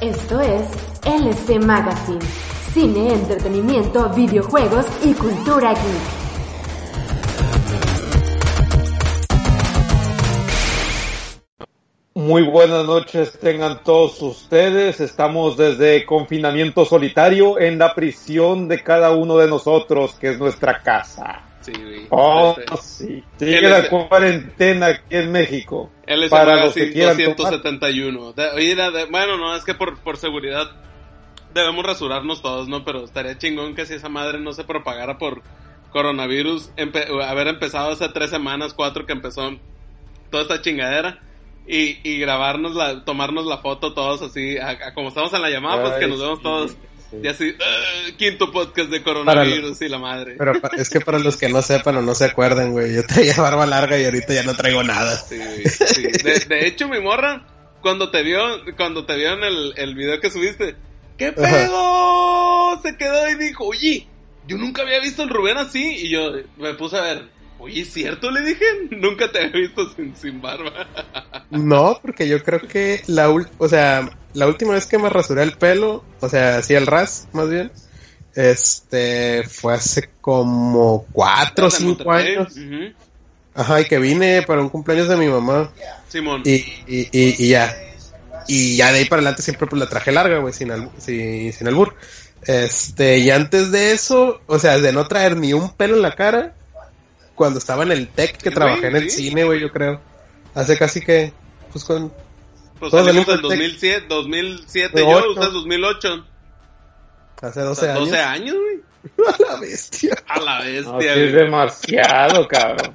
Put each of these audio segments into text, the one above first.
Esto es LC Magazine, cine, entretenimiento, videojuegos y cultura geek. Muy buenas noches tengan todos ustedes. Estamos desde confinamiento solitario en la prisión de cada uno de nosotros, que es nuestra casa. Sí, güey. Oh, sí. Sigue la cuarentena aquí en México. LS Para los que quieran tomar. 271. De- oye, de- bueno, no, es que por, por seguridad debemos rasurarnos todos, ¿no? Pero estaría chingón que si esa madre no se propagara por coronavirus, empe- haber empezado hace tres semanas, cuatro que empezó toda esta chingadera. Y, y grabarnos la, tomarnos la foto todos así, a- a como estamos en la llamada, pues que nos vemos sí, todos. Sí. Y así, "Ah, quinto podcast de coronavirus y la madre. Pero es que para los que no sepan o no se acuerdan, güey, yo traía barba larga y ahorita ya no traigo nada. Sí, sí. De, de hecho, mi morra, cuando te vio, cuando te vio en el, el video que subiste, ¿qué pedo? Se quedó y dijo, oye, yo nunca había visto el Rubén así. Y yo me puse a ver, oye, ¿es cierto? Le dije, nunca te había visto sin, sin barba. No, porque yo creo que la ul- o sea, la última vez que me rasuré el pelo, o sea, así el ras, más bien, este, fue hace como cuatro o ¿Estás en cinco años. Ajá, y que vine para un cumpleaños de mi mamá. Simón. Y, y, y, y ya. Y ya de ahí para adelante siempre pues la traje larga, güey, sin, al- sin, sin albur. Este, y antes de eso, o sea, de no traer ni un pelo en la cara, cuando estaba en el tech que trabajé en el sí. cine, güey, yo creo. Hace casi que, pues con... pues todos salimos del 2007, 2007 De yo, ocho. usted 2008. Hace O 12 sea, años. 12 años, güey. A la bestia. A la No, bestia, sí es demasiado, cabrón.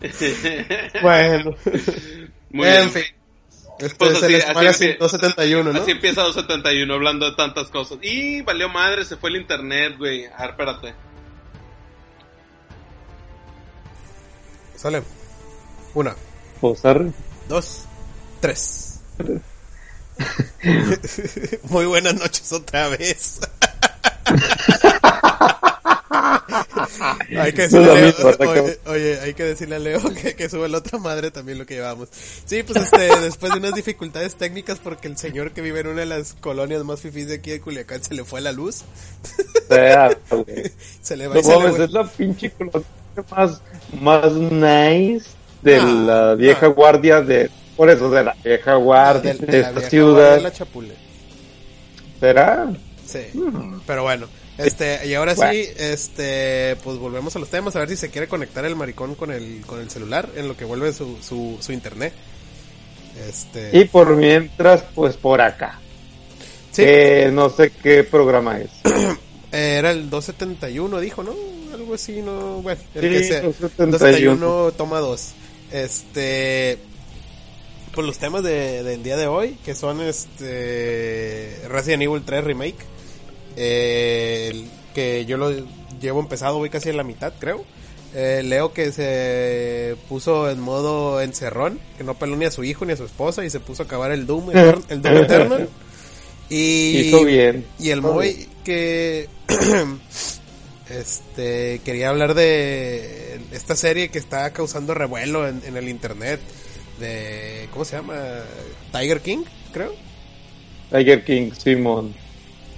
Bueno. Muy en bien. fin. Este Pues es así- el así Magazine empie- 271, ¿no? Así empieza 271 hablando de tantas cosas. Y valió madre, se fue el internet, güey. A ver, espérate. Sale. Una, Pues, arre. dos, tres. Muy buenas noches otra vez. hay que decirle a Leo, mismo, oye, oye, hay que decirle a Leo que, que sube la otra madre también lo que llevamos. Sí, pues este, después de unas dificultades técnicas porque el señor que vive en una de las colonias más fifís de aquí de Culiacán se le fue la luz. Sea. Se le va No y se mames, es la pinche colonia más, más nice de Ah, la vieja ah. guardia de... Por eso, de la vieja guardia de, de, la esta vieja ciudad. guardia de la Chapule. ¿Será? Sí. Pero bueno, este, y ahora Bueno. sí, este, pues volvemos a los temas, a ver si se quiere conectar el maricón con el, con el celular, en lo que vuelve su, su, su internet. Este, Y por mientras, pues por acá. sí, Que no sé qué programa es. eh, era el 271, dijo, ¿no? Algo así, ¿no? Bueno, el Sí, que sea. 271. 271 toma 2. Este, pues los temas de, del día de hoy, que son este, Resident Evil 3 Remake, eh, el- que yo lo llevo empezado, voy casi en la mitad, creo. Eh, Leo que se puso en modo encerrón, que no peló ni a su hijo ni a su esposa y se puso a acabar el Doom, Etern- el Doom Eternal. Y, Hizo bien. y el Moy que este quería hablar de esta serie que está causando revuelo en, en el internet de ¿cómo se llama? Tiger King, creo. Tiger King, Simon.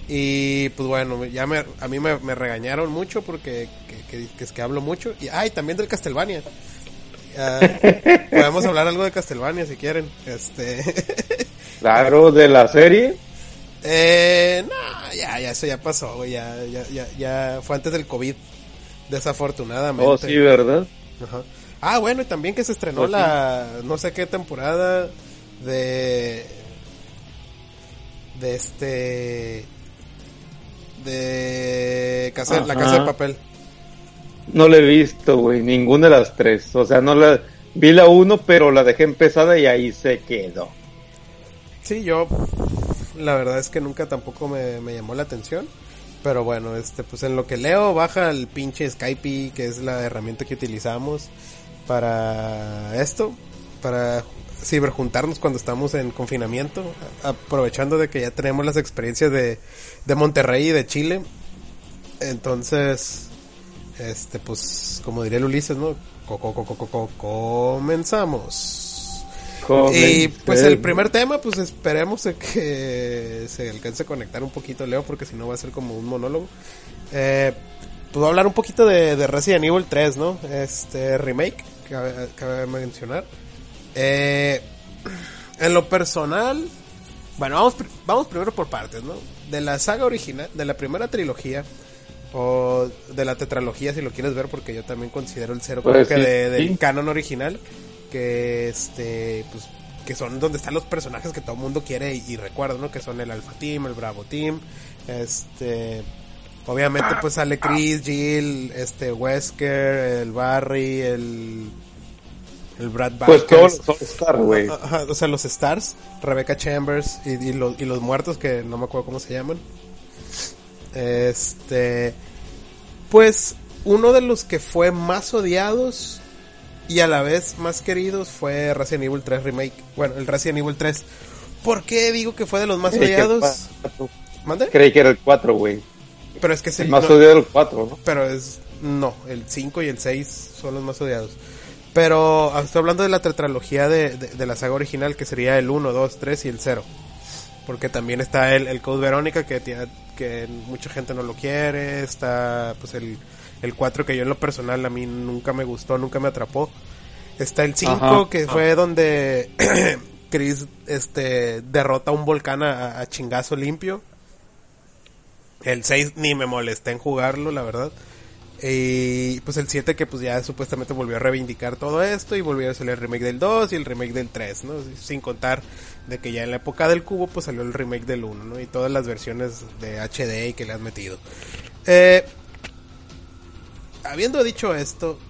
Y pues bueno, ya me, a mí me, me regañaron mucho porque que, que- que es que hablo mucho. Y ay, también del Castlevania. Ah, podemos hablar algo de Castlevania si quieren. Este Claro, de la serie. Eh, no, ya, ya, eso ya pasó, güey, ya, ya, ya, ya fue antes del COVID, desafortunadamente. Oh, sí, ¿verdad? Ajá. Ah, bueno, y también que se estrenó Pues sí. la, no sé qué temporada de, de este, de casa, la casa de papel. No la he visto, güey, ninguna de las tres. O sea, no la... Vi la uno, pero la dejé empezada y ahí se quedó. Sí, yo, la verdad es que nunca tampoco me, me llamó la atención. Pero bueno, este, pues en lo que leo, baja el pinche Skype, que es la herramienta que utilizamos para esto, para ciberjuntarnos cuando estamos en confinamiento, aprovechando de que ya tenemos las experiencias de, de Monterrey y de Chile. Entonces, este, pues, como diría el Ulises, ¿no? Co- co- co- co- co- co- comenzamos. Y pues el primer tema, pues esperemos que se alcance a conectar un poquito Leo, porque si no va a ser como un monólogo. Eh, pues voy a hablar un poquito de, Resident Evil 3, ¿no? Este remake, que cabe mencionar. Eh, en lo personal, bueno, vamos, vamos primero por partes, ¿no? De la saga original, de la primera trilogía, o de la tetralogía si lo quieres ver porque yo también considero el cero pues que de, del canon original que este pues que son donde están los personajes que todo el mundo quiere y, recuerda no que son el Alpha Team el Bravo Team este obviamente pues sale Chris Jill este Wesker el Barry el el Brad Pues todos los Stars, güey. O sea, los Stars, Rebecca Chambers y, y, los, y los muertos que no me acuerdo cómo se llaman. Este, pues uno de los que fue más odiados y a la vez más queridos fue Resident Evil 3 Remake. Bueno, el Resident Evil 3. ¿Por qué digo que fue de los más odiados? ¿Mande? Creí que era el 4, güey. Pero es que el, más odiado el 4, ¿no? Pero es no, el 5 y el 6 son los más odiados. Pero ah, estoy hablando de la tetralogía de, de, la saga original, que sería el 1, 2, 3 y el 0. Porque también está el, el Code Verónica, que, que mucha gente no lo quiere. Está pues el, el 4, que yo en lo personal a mí nunca me gustó, nunca me atrapó. Está el 5, que fue donde Chris este, derrota un volcán a, a chingazo limpio. El 6 ni me molesté en jugarlo, la verdad. Y pues el 7 que pues ya supuestamente volvió a reivindicar todo esto y volvió a salir el remake del 2 y el remake del 3, ¿no? Sin contar de que ya en la época del cubo pues salió el remake del 1, ¿no? Y todas las versiones de HD que le han metido. Eh, habiendo dicho esto,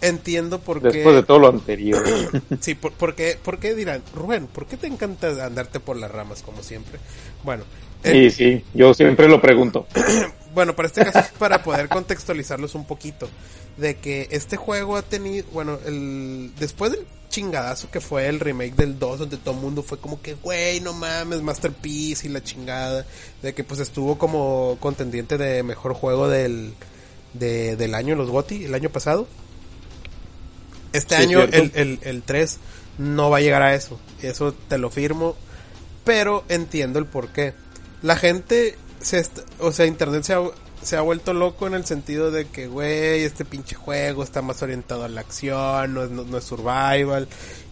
entiendo por qué... Después de todo lo anterior. sí, por, qué, por qué dirán, Rubén, ¿por qué te encanta andarte por las ramas como siempre? Bueno. Sí, sí, yo siempre lo pregunto. bueno, para este caso es para poder contextualizarlos un poquito. De que este juego ha tenido, bueno, el después del chingadazo que fue el remake del 2, donde todo el mundo fue como que, güey, no mames, Masterpiece y la chingada. De que pues estuvo como contendiente de mejor juego del, del año, los GOTI, el año pasado. Este año, el, el, el 3 no va a llegar a eso. Eso te lo firmo. Pero entiendo el por qué. La gente o sea, Internet se ha, se ha vuelto loco en el sentido de que, güey, este pinche juego está más orientado a la acción, no es, no, es survival,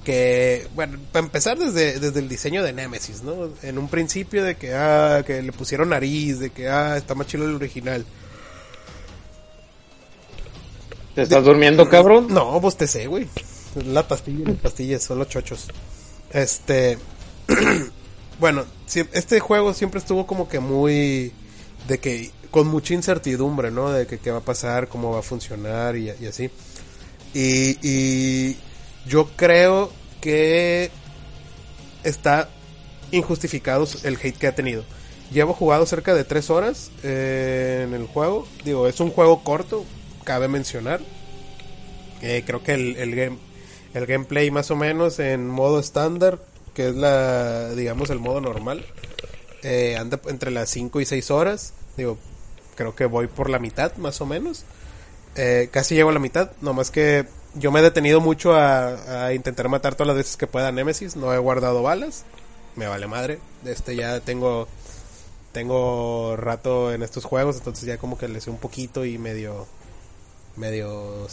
que, bueno, para empezar desde, desde el diseño de Nemesis, ¿no? En un principio de que, ah, que le pusieron nariz, de que, ah, está más chido el original. ¿Te estás durmiendo, cabrón? No, vos te sé, güey. La pastilla, las pastillas, son los chochos. Este... bueno, este juego siempre estuvo como que muy de que con mucha incertidumbre, ¿no? De que qué va a pasar, cómo va a funcionar y, así. Y, yo creo que está injustificado el hate que ha tenido. Llevo jugado cerca de tres horas eh, en el juego. Digo, es un juego corto, cabe mencionar. Eh, creo que el, el, game, el gameplay más o menos en modo estándar que es la, digamos, el modo normal. Eh, anda entre las 5 y 6 horas. Digo, creo que voy por la mitad, más o menos. Eh, casi llego a la mitad, nomás que yo me he detenido mucho a, intentar matar todas las veces que pueda Nemesis. No he guardado balas. Me vale madre. Este ya tengo tengo rato en estos juegos, entonces ya como que le sé un poquito y medio medio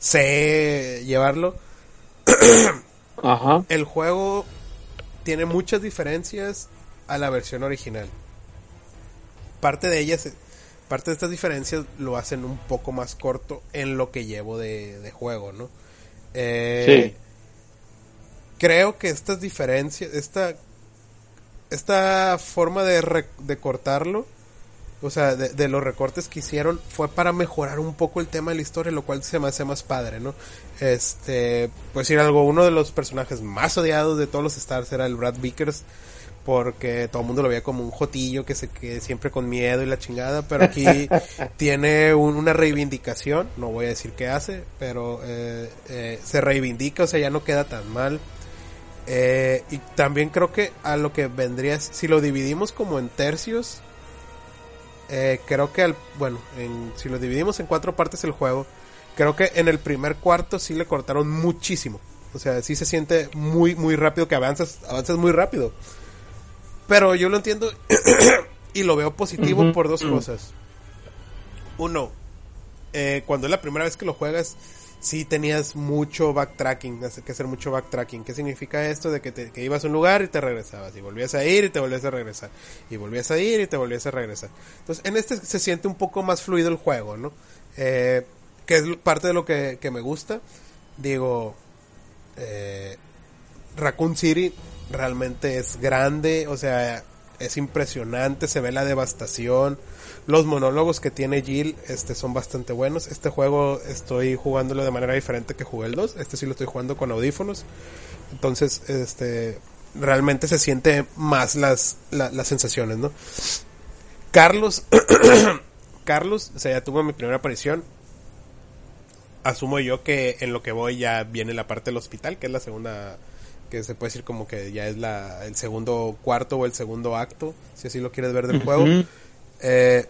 sé llevarlo. Ajá. El juego tiene muchas diferencias a la versión original. Parte de ellas, parte de estas diferencias lo hacen un poco más corto en lo que llevo de, juego, ¿no? Eh, sí. Creo que estas diferencias, esta, esta forma de, de cortarlo, o sea, de, los recortes que hicieron, fue para mejorar un poco el tema de la historia, lo cual se me hace más padre, ¿no? Este, pues decir algo, uno de los personajes más odiados de todos los Stars era el Brad Vickers, porque todo el mundo lo veía como un jotillo que se que siempre con miedo y la chingada, pero aquí tiene una reivindicación, no voy a decir qué hace, pero eh, eh, se reivindica, o sea, ya no queda tan mal. Eh, y también creo que a lo que vendría, si lo dividimos como en tercios, creo que al, bueno, en, si lo dividimos en cuatro partes el juego, Creo que en el primer cuarto sí le cortaron muchísimo. O sea, sí se siente muy, muy rápido que avanzas, avanzas muy rápido. Pero yo lo entiendo y lo veo positivo por dos cosas. Uno, eh, cuando es la primera vez que lo juegas, sí tenías mucho backtracking, que hacer mucho backtracking. ¿Qué significa esto? De que, te, que ibas a un lugar y te regresabas, y volvías a ir y te volvías a regresar, y volvías a ir y te volvías a regresar. Entonces, en este se siente un poco más fluido el juego, ¿no? Eh, que es parte de lo que, que me gusta. Digo, eh, Raccoon City realmente es grande, o sea, es impresionante, se ve la devastación. Los monólogos que tiene Jill este, son bastante buenos. Este juego estoy jugándolo de manera diferente que jugué el 2. Este sí lo estoy jugando con audífonos. Entonces, este, realmente se siente más las, las sensaciones, ¿no? Carlos, Carlos, o sea, ya tuvo mi primera aparición. Asumo yo que en lo que voy ya viene la parte del hospital, que es la segunda que se puede decir como que ya es la, el segundo cuarto o el segundo acto, si así lo quieres ver del juego. Eh,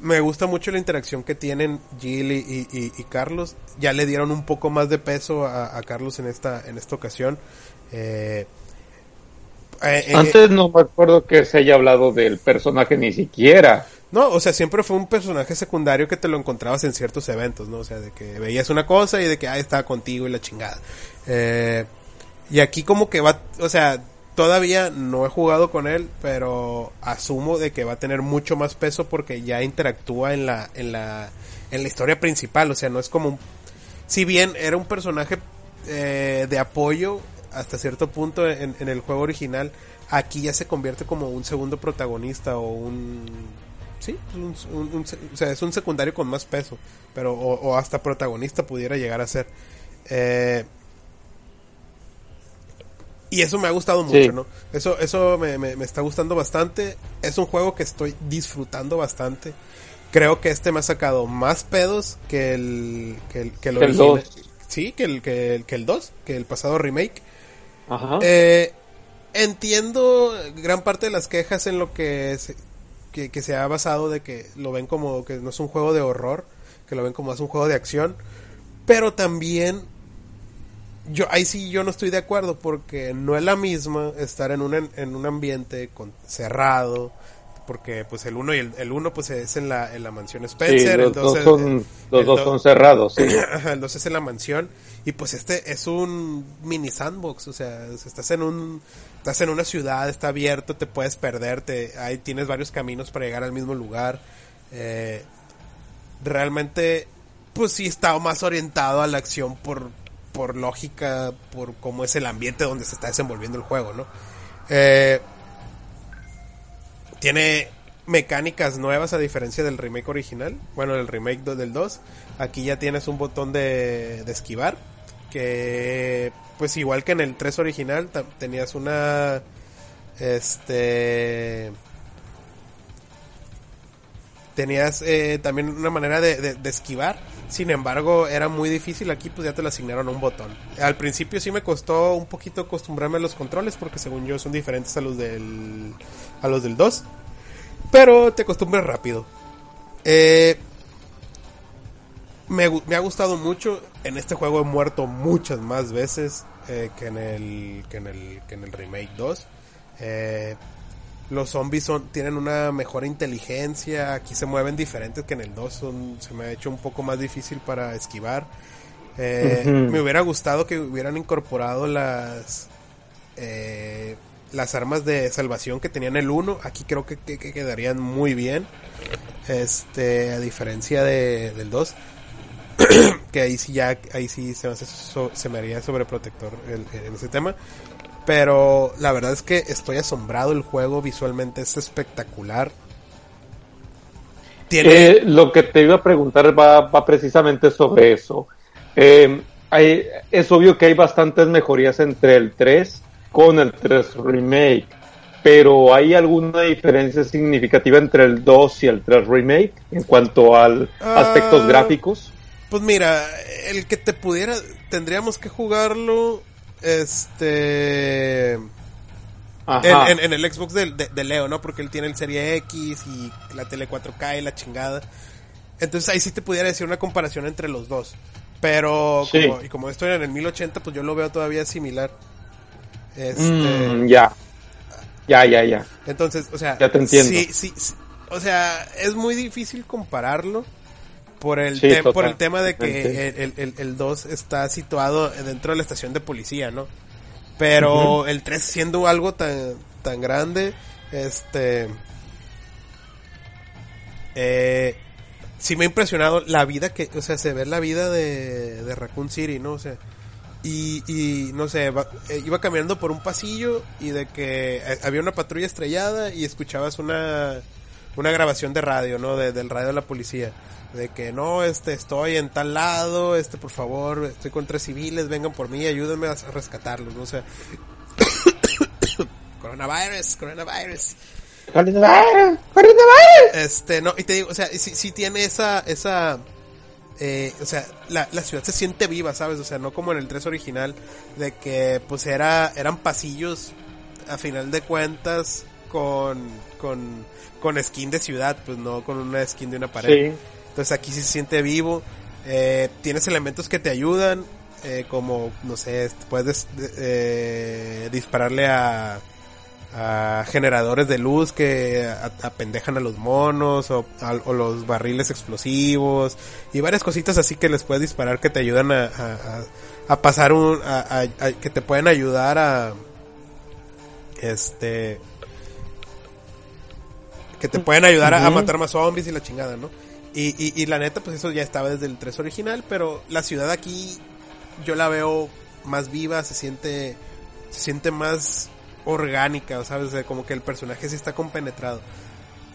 me gusta mucho la interacción que tienen Jill y, Carlos. Ya le dieron un poco más de peso a, Carlos en esta, en esta ocasión. Eh, eh, eh, Antes no me acuerdo que se haya hablado del personaje ni siquiera. No, o sea, siempre fue un personaje secundario que te lo encontrabas en ciertos eventos, ¿no? O sea, de que veías una cosa y de que, ah, estaba contigo y la chingada. y aquí como que va, o sea, Todavía no he jugado con él, pero asumo de que va a tener mucho más peso porque ya interactúa en la, en la, en la historia principal. O sea, no es como un, si bien era un personaje eh, de apoyo hasta cierto punto en, el juego original, aquí ya se convierte como un segundo protagonista o un sí, un, o sea, es un secundario con más peso, pero o, hasta protagonista pudiera llegar a ser. Eh, y eso me ha gustado mucho, ¿no? Eso, eso me, me, está gustando bastante. Es un juego que estoy disfrutando bastante. Creo que este me ha sacado más pedos que el, que el, que el, original. Sí, que el, que el, que el 2, que el pasado remake. Ajá. Eh, entiendo gran parte de las quejas en lo que se, que, que se ha basado de que lo ven como que no es un juego de horror, que lo ven como es un juego de acción. Pero también yo ahí sí yo no estoy de acuerdo porque no es la misma estar en un, en un ambiente con, cerrado porque pues el uno y el, el uno pues es en la, en la mansión Spencer los, dos son, los dos son cerrados sí. el dos es en la mansión y pues este es un mini sandbox o sea estás en un estás en una ciudad está abierto te puedes perderte ahí tienes varios caminos para llegar al mismo lugar eh, realmente pues sí está más orientado a la acción por por lógica, por cómo es el ambiente donde se está desenvolviendo el juego, ¿no? Eh, tiene mecánicas nuevas a diferencia del remake original, bueno, el remake del 2. Aquí ya tienes un botón de, de esquivar, que pues igual que en el 3 original tenías una este tenías eh, también una manera de, de, esquivar sin embargo, era muy difícil aquí, pues ya te lo asignaron un botón. Al principio sí me costó un poquito acostumbrarme a los controles, porque según yo son diferentes a los del, a los del 2. Pero te acostumbras rápido. Eh, me, me, ha gustado mucho. En este juego he muerto muchas más veces eh, que, en el, que, en el, que en el Remake 2. Eh, los zombies son, tienen una mejor inteligencia, aquí se mueven diferentes que en el 2, se me ha hecho un poco más difícil para esquivar. Eh, me hubiera gustado que hubieran incorporado las eh, las armas de salvación que tenían el 1, aquí creo que, quedarían muy bien. Este, a diferencia de, del 2, que ahí sí ya ahí sí se me, hace se me haría sobreprotector en ese tema. Pero la verdad es que estoy asombrado. El juego visualmente es espectacular. Eh, lo que te iba a preguntar va, precisamente sobre eso. Eh, es obvio que hay bastantes mejorías entre el 3 con el 3 Remake. Pero ¿hay alguna diferencia significativa entre el 2 y el 3 Remake en cuanto a aspectos ah, gráficos? Pues mira, el que te pudiera, tendríamos que jugarlo este. En, el Xbox de, Leo, ¿no? Porque él tiene el Serie X y la tele 4K y la chingada. Entonces ahí sí te pudiera decir una comparación entre los dos. Pero, Sí. como, y como esto era en el 1080, pues yo lo veo todavía similar. Este, Mm, ya. Ya, ya, ya. Entonces, o sea, Ya te entiendo. Sí, sí, sí. o sea, es muy difícil compararlo por el, Sí, te- por el tema de que el, el, el 2 está situado dentro de la estación de policía, ¿no? Pero el 3 siendo algo tan, tan grande, este... Eh, sí me ha impresionado la vida que, o sea, se ve la vida de, de Raccoon City, ¿no? O sea, y, y no sé, va- eh, iba caminando por un pasillo y de que eh, había una patrulla estrellada y escuchabas una, una grabación de radio, ¿no? De- del radio de la policía. De que no, este, estoy en tal lado, este, por favor, estoy con tres civiles, vengan por mí, ayúdenme a rescatarlos, ¿no? O sea, coronavirus, coronavirus. Este, no, y te digo, o sea, sí, sí tiene esa, esa, eh, o sea, la, la ciudad se siente viva, ¿sabes? O sea, no como en el 3 original, de que pues era, eran pasillos, a final de cuentas, con, con, con skin de ciudad, pues no con una skin de una pared. Sí. Entonces aquí sí se siente vivo, eh, tienes elementos que te ayudan, eh, como, no sé, puedes eh, dispararle a, a generadores de luz que a- apendejan a los monos o, a- o los barriles explosivos y varias cositas así que les puedes disparar que te ayudan a, a- a- a pasar un a- a- a- que te pueden ayudar a este que te pueden ayudar a, a matar más zombies y la chingada, ¿no? Y, y, y la neta, pues eso ya estaba desde el 3 original, pero la ciudad aquí yo la veo más viva, se siente, se siente más orgánica, ¿sabes? O sea, como que el personaje sí está compenetrado.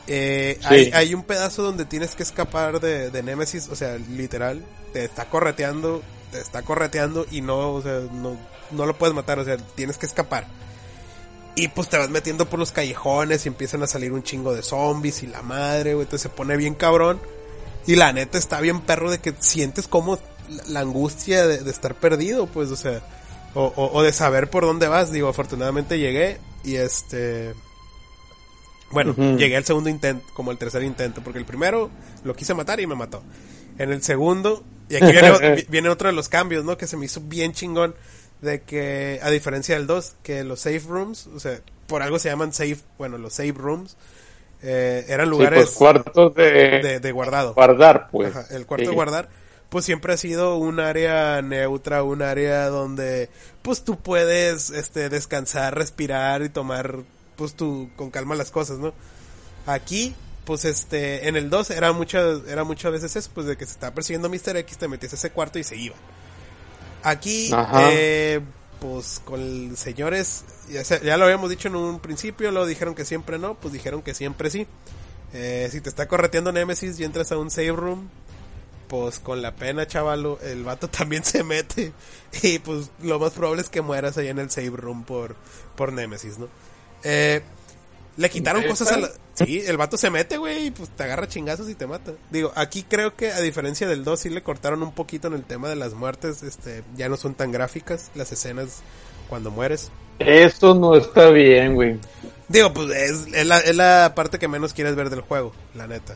Eh, Sí. hay, hay un pedazo donde tienes que escapar de, de Nemesis, o sea, literal, te está correteando, te está correteando y no, o sea, no, no lo puedes matar, o sea, tienes que escapar. Y pues te vas metiendo por los callejones y empiezan a salir un chingo de zombies y la madre, güey, entonces se pone bien cabrón. Y la neta está bien perro de que sientes como la, angustia de, de estar perdido, pues, o sea, o, o- o de saber por dónde vas. Digo, afortunadamente llegué y este... Bueno, llegué al segundo intento, como el tercer intento, porque el primero lo quise matar y me mató. En el segundo, y aquí viene, vi- viene otro de los cambios, ¿no? Que se me hizo bien chingón, de que, a diferencia del 2, que los safe rooms, o sea, por algo se llaman safe, bueno, los safe rooms, eh, eran Sí, lugares pues cuartos de, de, de guardado. guardar, pues. Ajá, el cuarto Sí. de guardar, pues siempre ha sido un área neutra, un área donde pues tú puedes este descansar, respirar y tomar pues tú con calma las cosas, ¿no? Aquí pues este en el 2 era muchas era muchas veces eso, pues de que se estaba persiguiendo Mr. X, te metías a ese cuarto y se iba. Aquí Ajá. eh, pues con señores ya, ya lo habíamos dicho en un principio, lo dijeron que siempre no, pues dijeron que siempre sí. Eh, si te está correteando Nemesis y entras a un save room, pues con la pena, chavalo, el vato también se mete. Y pues lo más probable es que mueras ahí en el save room por, por Nemesis, ¿no? Eh, le quitaron cosas a la... Sí, el vato se mete, güey, y pues te agarra chingazos y te mata. Digo, aquí creo que a diferencia del 2 sí le cortaron un poquito en el tema de las muertes, este, ya no son tan gráficas las escenas cuando mueres. Eso no está bien, güey. Digo, pues es, es la, es la parte que menos quieres ver del juego, la neta.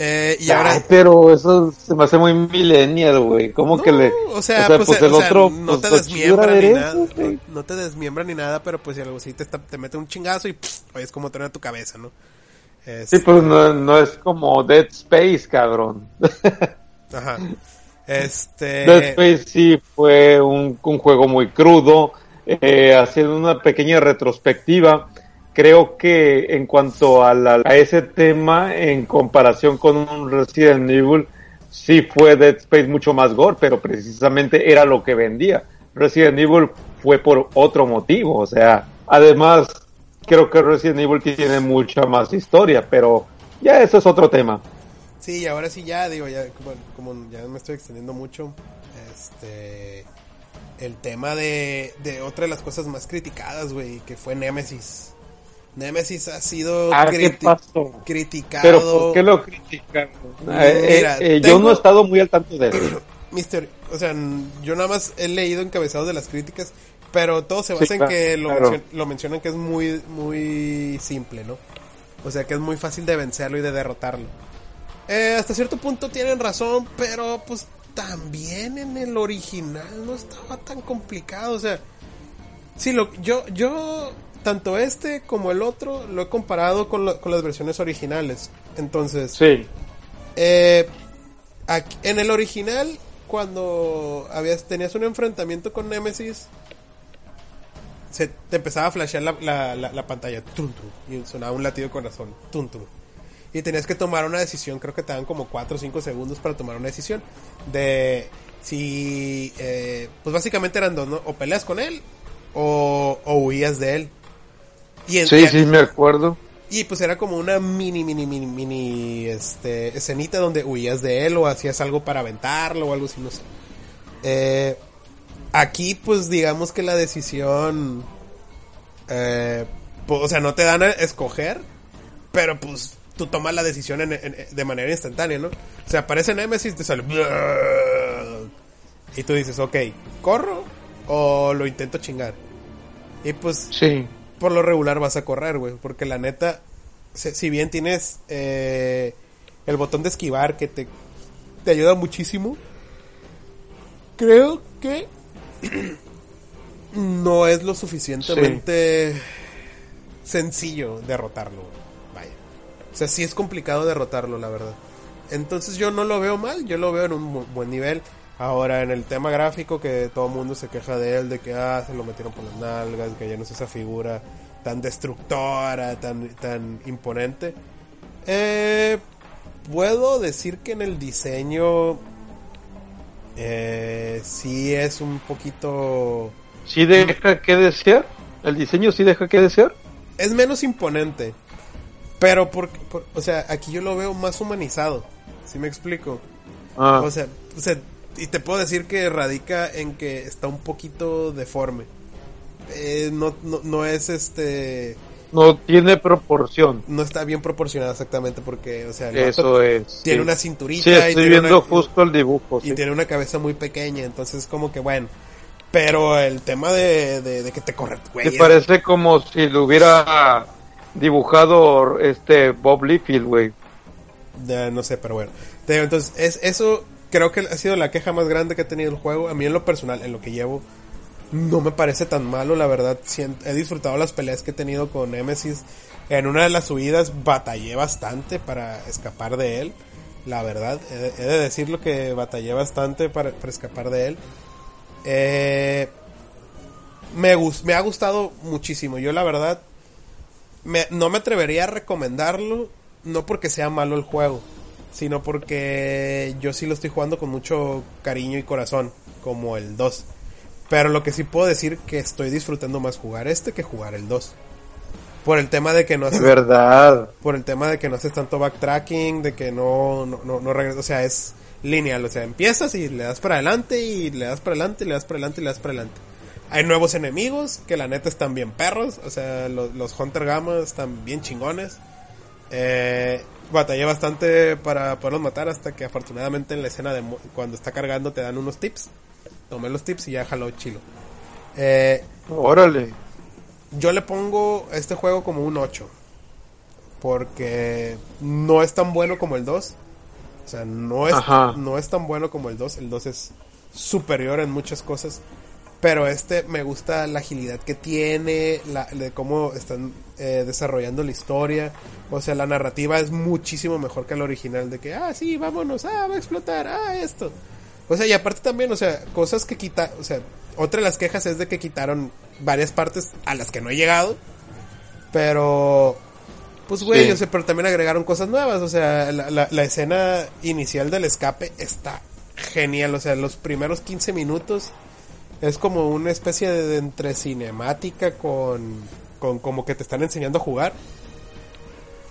Eh, y ahora... Ay, pero eso se me hace muy millennial, güey. ¿Cómo No, que le...? O sea, pues, el o sea, otro... no pues, te pues, desmiembra ni nada. No, no te desmiembra ni nada, pero pues si algo así te, está- te mete un chingazo y pff, oye, es como tener tu cabeza, ¿no? Es- Sí, pues no, no es como Dead Space, cabrón. Ajá. Este. Dead Space sí fue un, un juego muy crudo. Eh, haciendo una pequeña retrospectiva, creo que en cuanto a, la- a ese tema, en comparación con un Resident Evil, sí fue Dead Space mucho más gore, pero precisamente era lo que vendía. Resident Evil fue por otro motivo, o sea, además creo que Resident Evil tiene mucha más historia, pero ya eso es otro tema. Sí, ahora sí ya, digo, ya como, como ya me estoy extendiendo mucho, este, el tema de, de otra de las cosas más criticadas, güey, que fue Nemesis. Nemesis ha sido Ah, criticado. Pero ¿por qué lo critican? Eh, Mira, eh, eh, tengo- Yo no he estado muy al tanto de eso. Mister, o sea, yo nada más he leído encabezados de las críticas, pero todo se Sí, basa en claro, que lo, claro. mencion- lo mencionan que es muy, muy simple, ¿no? O sea, que es muy fácil de vencerlo y de derrotarlo. Eh, hasta cierto punto tienen razón, pero pues también en el original no estaba tan complicado, o sea, sí, lo, yo, yo, tanto este como el otro lo he comparado con, lo- con las versiones originales. Entonces, Sí. eh, aquí- en el original, cuando habías, tenías un enfrentamiento con Nemesis, se te empezaba a flashear la, la, la- la pantalla, tum, tum, y sonaba un latido de corazón, tum, tum. Y tenías que tomar una decisión, creo que te dan como 4 o 5 segundos para tomar una decisión. De si, eh, pues básicamente eran dos, ¿no? O peleas con él o, o huías de él. Y en- Sí, sí, me acuerdo. y pues era como una mini, mini, mini, mini, este, escenita donde huías de él o hacías algo para aventarlo o algo así, no sé. Eh, aquí pues digamos que la decisión, eh, pues, o sea, no te dan a escoger, pero pues tú tomas la decisión en- en- de manera instantánea, ¿no? O sea, aparece Nemesis, te sale... Y tú dices, ok, ¿corro o lo intento chingar? Y pues Sí. Por lo regular vas a correr, güey. Porque la neta, si, bien tienes eh, el botón de esquivar que te, te ayuda muchísimo, creo que no es lo suficientemente sencillo derrotarlo. Vaya. O sea, sí es complicado derrotarlo, la verdad. Entonces yo no lo veo mal, yo lo veo en un buen nivel. Ahora, en el tema gráfico, que todo el mundo se queja de él, de que ah, se lo metieron por las nalgas, que ya no es esa figura tan destructora, tan, tan imponente. Eh, puedo decir que en el diseño eh, sí es un poquito... Sí deja que desear. El diseño sí deja que desear. Es menos imponente. Pero, por, por- o sea, aquí yo lo veo más humanizado. ¿Sí me explico? Ah, O sea, o sea, y te puedo decir que radica en que está un poquito deforme. Eh, no, no, no es este. no tiene proporción. No está bien proporcionado exactamente porque, o sea, Eso es. tiene sí. una cinturita Sí, y, estoy tiene viendo una, justo el dibujo. y sí. tiene una cabeza muy pequeña, entonces como que bueno. Pero el tema de, de, de que te corre, güey. Es- parece como si lo hubiera dibujado este Bob Liefeld, güey. Ya, no sé, pero bueno. Te entonces, es, eso creo que ha sido la queja más grande que ha tenido el juego. A mí en lo personal, en lo que llevo, no me parece tan malo, la verdad. He disfrutado las peleas que he tenido con Nemesis. En una de las subidas batallé bastante para escapar de él. La verdad, he de, decirlo que batallé bastante para, escapar de él. Eh, me, me ha gustado muchísimo. Yo la verdad me- no me atrevería a recomendarlo, no porque sea malo el juego, sino porque yo sí lo estoy jugando con mucho cariño y corazón, como el 2. Pero lo que sí puedo decir que estoy disfrutando más jugar este que jugar el 2. Por el tema de que no haces, verdad. por el tema de que no haces tanto backtracking, de que no, no, no, no regresas, o sea, es lineal, o sea, empiezas y le das para adelante y le das para adelante y le das para adelante y le das para adelante. Hay nuevos enemigos que la neta están bien perros, o sea, los, los Hunter Gamma están bien chingones. Eh, batallé bastante para poderlos matar hasta que afortunadamente en la escena de cuando está cargando te dan unos tips. Tomé los tips y ya jaló chilo. Eh, Órale. yo le pongo a este juego como un 8. Porque no es tan bueno como el 2. O sea, no es, Ajá. no es tan bueno como el 2. El 2 es superior en muchas cosas. Pero este me gusta la agilidad que tiene, la, de cómo están eh, desarrollando la historia. O sea, la narrativa es muchísimo mejor que el original. De que, ah, sí, vámonos, ah, va a explotar, ah, esto. O sea, y aparte también, o sea, cosas que quita, o sea, otra de las quejas es de que quitaron varias partes a las que no he llegado. Pero, pues güey, Sí. o sea, pero también agregaron cosas nuevas. O sea, la, la, la escena inicial del escape está genial. O sea, los primeros 15 minutos es como una especie de, de entre cinemática con, con como que te están enseñando a jugar.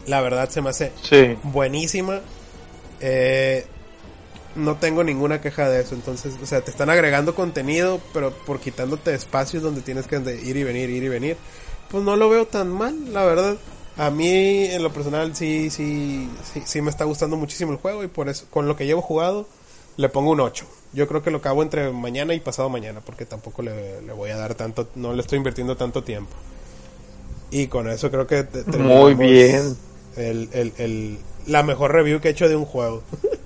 La verdad se me hace Sí. buenísima. Eh, no tengo ninguna queja de eso. Entonces, o sea, te están agregando contenido, pero por quitándote espacios donde tienes que ir y venir, ir y venir. Pues no lo veo tan mal, la verdad. A mí, en lo personal, sí, sí, sí, sí me está gustando muchísimo el juego y por eso, con lo que llevo jugado, le pongo un 8. Yo creo que lo acabo entre mañana y pasado mañana, porque tampoco le, le voy a dar tanto, no le estoy invirtiendo tanto tiempo. Y con eso creo que Muy bien. El, el, el, la mejor review que he hecho de un juego.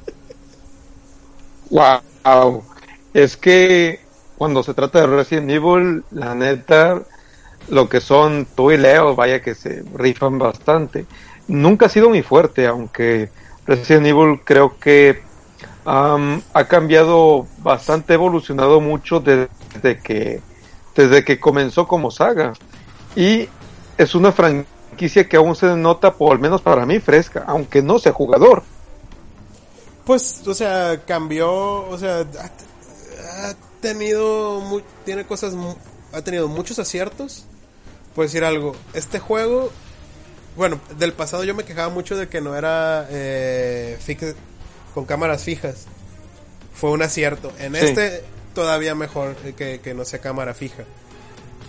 Wow. Es que cuando se trata de Resident Evil, la neta, lo que son tú y Leo, vaya que se rifan bastante. Nunca ha sido muy fuerte, aunque Resident Evil creo que am, ha cambiado bastante, evolucionado mucho desde que, desde que comenzó como saga. Y es una franquicia que aún se nota, por al menos para mí, fresca, aunque no sea jugador. Pues, o sea, cambió, o sea, ha, tenido, tiene cosas, ha tenido muchos aciertos. Puedo decir algo, este juego, bueno, del pasado yo me quejaba mucho de que no era eh, fix- con cámaras fijas. Fue un acierto. En Sí. este todavía mejor que, que no sea cámara fija.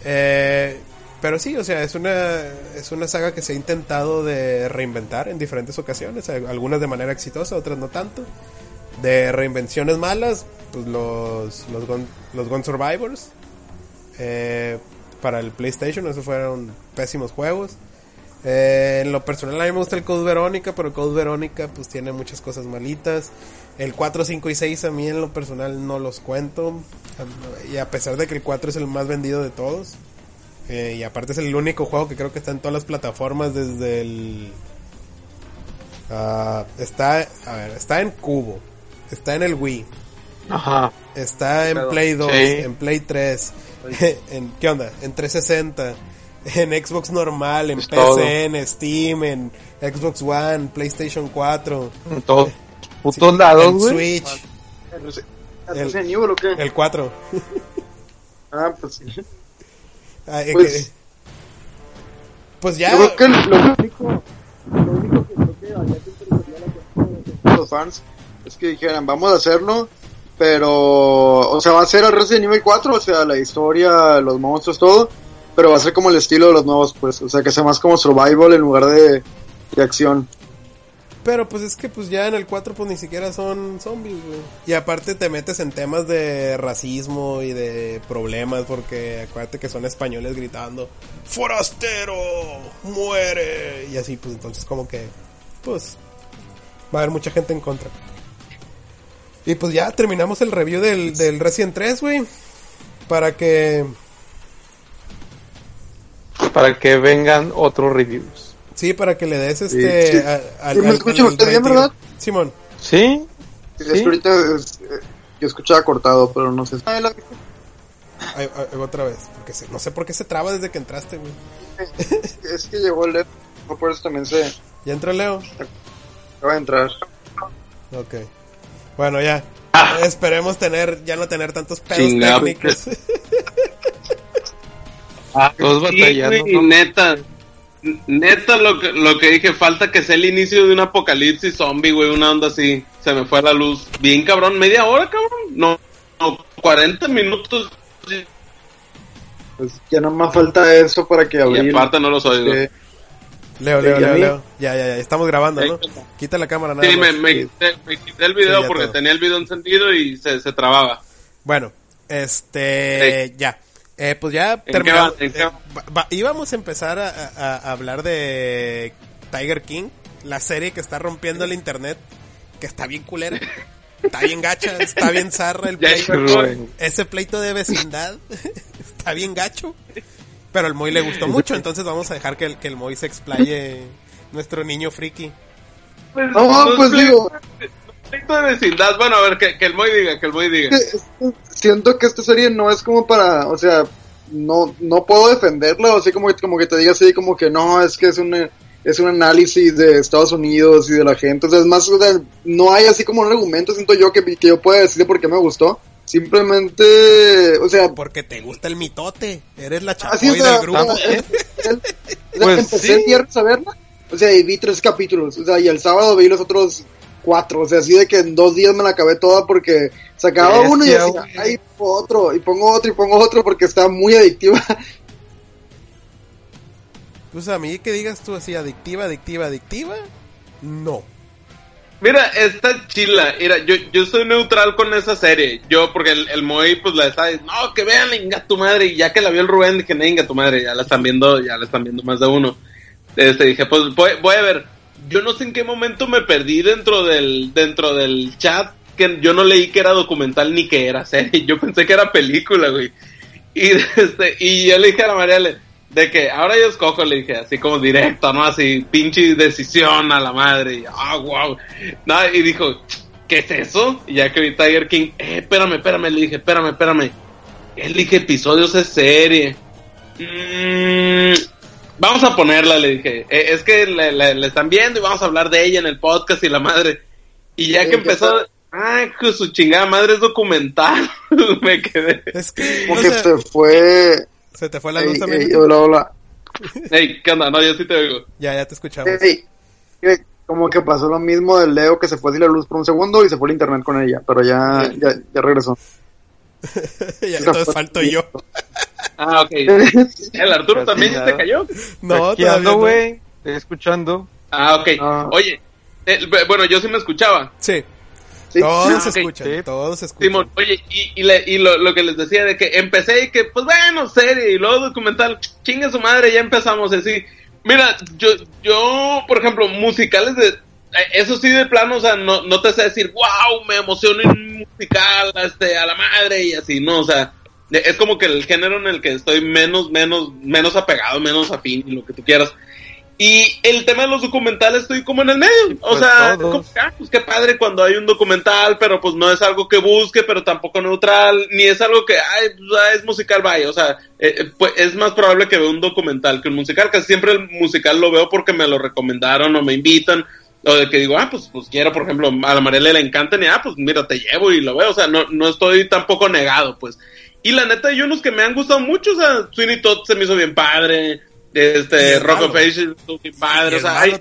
Eh, pero sí, o sea, es una, es una saga que se ha intentado de reinventar en diferentes ocasiones, algunas de manera exitosa, otras no tanto. De reinvenciones malas, pues los, los, Gun, los Gun Survivors. Eh, para el PlayStation, esos fueron pésimos juegos. Eh, en lo personal a mí me gusta el Code Verónica, pero el Code Verónica pues tiene muchas cosas malitas. El 4, 5 y 6 a mí en lo personal no los cuento. Y a pesar de que el 4 es el más vendido de todos. eh, y aparte es el único juego que creo que está en todas las plataformas desde el... ah, está, a ver, está en Cubo. Está en el Wii. Ajá. Está en. Play 2, Sí. en Play 3. en, ¿Qué onda? En 360. En Xbox normal, en Es PC, todo. en Steam, en Xbox One, PlayStation 4. En todos putos lados, en güey. Switch, ¿El Resi- El- el Resident Evil o qué? el 4. Ah, pues sí. Ah, eh, Pues- que- pues ya. Yo creo que lo único, lo único que creo que había que interesaría la gente de los fans es que dijeran, vamos a hacerlo, pero, o sea, va a ser el Resident Evil 4, o sea, la historia, los monstruos, todo, pero va a ser como el estilo de los nuevos, pues, o sea, que sea más como survival en lugar de, de acción. Pero pues es que pues ya en el 4 pues ni siquiera son zombies, güey. Y aparte te metes en temas de racismo y de problemas porque acuérdate que son españoles gritando ¡Forastero! ¡Muere! Y así pues entonces como que pues va a haber mucha gente en contra. Y pues ya terminamos el review del, del Resident 3, güey. Para que... Para que vengan otros reviews. Sí, para que le des este... sí. a- al- Sí, me al- bien. ¿verdad? Simón. ¿Sí? Es Sí. que ahorita es- eh, yo escuchaba cortado, pero no sé. Ah, Ahí- ahí- otra vez. Porque se- no sé por qué se traba desde que entraste, güey. Es que llegó el por eso también se ¿Ya entró Leo? va a entrar. Ok. Bueno, ya. Esperemos tener, ya no tener tantos pedos técnicos. Todos Sí, batallando. güey, neta. Neta, lo que, lo que dije, falta que sea el inicio de un apocalipsis zombie, güey, una onda así. Se me fue la luz. Bien, cabrón, media hora, cabrón. No, no 40 minutos. sí. Pues ya no más falta eso para que Y abril. aparte no los oigo. Leo, Sí, Leo, ya Leo, vi. Leo. Ya, ya, ya. Estamos grabando, ¿no? Quita la cámara nada Sí, me, más. me, quité, me quité el video Sí, porque todo. tenía el video encendido y se, se trababa. Bueno, este, ya. Eh, pues ya terminamos. Eh, íbamos a empezar a, a- a hablar de Tiger King, la serie que está rompiendo el internet, que está bien culera, está bien gacha, está bien zarra el pleito. Ese pleito de vecindad está bien gacho. Pero al Moy le gustó mucho, entonces vamos a dejar que el, que el Moy se explaye, nuestro niño friki. Pues, No, pues digo, pleito de vecindad. Bueno, a ver, que, que el Moy diga, que el Moy diga. siento que esta serie no es como para, o sea, no, no puedo defenderla, o así como, como que te diga así, como que no, es que es un, es un análisis de Estados Unidos y de la gente, o sea, es más, o sea, no hay así como un argumento, siento yo, que, que yo pueda decir de por qué me gustó, simplemente, o sea, Porque te gusta el mitote, eres la así, chapoy o sea, del grupo. o sea, el- o sea, Pues empecé sí. el viernes a verla, o sea, y vi tres capítulos, o sea, y el sábado vi los otros cuatro, o sea, así de que en dos días me la acabé toda porque sacaba Bestia, uno y decía, ay, pongo otro, y pongo otro, y pongo otro porque está muy adictiva. Pues a mí que digas tú así, adictiva, adictiva, adictiva, no. Mira, está chila. Mira, yo, yo soy neutral con esa serie. Yo, porque el, el Moy, pues la está diciendo, no, que vean, inga tu madre. Y ya que la vio el Rubén, dije, no, inga tu madre, ya la están viendo, ya la están viendo más de uno. Este, dije, pues voy, voy a ver. Yo no sé en qué momento me perdí dentro del, dentro del chat que yo no leí que era documental ni que era serie, yo pensé que era película, güey. Y, este, y yo le dije a la María, de que ahora yo escojo, le dije, así como directo, ¿no? Así, pinche decisión a la madre. Y, ah, wow. No, y dijo, ¿qué es eso? Y ya que vi Tiger King, eh, espérame, espérame, le dije, espérame, espérame. Él dije, episodios es serie. Mm, vamos a ponerla, le dije. Eh, es que le, están viendo y vamos a hablar de ella en el podcast y la madre. Y ya que empezó, ay, su chingada madre es documental. Me quedé. Es que. Porque se fue se te fue la luz también. Ey, hola, hola. Ey, ¿qué onda? No, yo sí te oigo. Ya, ya te escuchamos. Ey, como que pasó lo mismo del Leo que se fue sin la luz por un segundo y se fue el internet con ella, pero ya, ya, ya regresó. ya, entonces falto yo. ah, ok. ¿El Arturo también ya te cayó? No, todavía no, güey. Estoy escuchando. Ah, ok. Oye, eh, bueno, yo sí me escuchaba. Sí. Todos ah, escuchan, todos escuchan. oye, y, y, lo, que les decía de que empecé y que, pues bueno, serie y luego documental, chingue su madre, ya empezamos así. Mira, yo, yo, por ejemplo, musicales de, eso sí de plano, o sea, no, no te sé decir, wow, me emociono un musical, este, a la madre y así, no, o sea, es como que el género en el que estoy menos, menos, menos apegado, menos afín, lo que tú quieras. Y el tema de los documentales estoy como en el medio. O pues sea, ah, pues qué padre cuando hay un documental, pero pues no es algo que busque, pero tampoco neutral, ni es algo que, ay, pues, ah, es musical, vaya. O sea, eh, eh, pues es más probable que vea un documental que un musical. Casi siempre el musical lo veo porque me lo recomendaron o me invitan. O de que digo, ah, pues, pues quiero, por ejemplo, a la Mariela le encantan y, ah, pues mira, te llevo y lo veo. O sea, no, no estoy tampoco negado, pues. Y la neta, hay unos que me han gustado mucho. O sea, Sweeney Todd se me hizo bien padre este Rock of Ages padre, o sea, hay,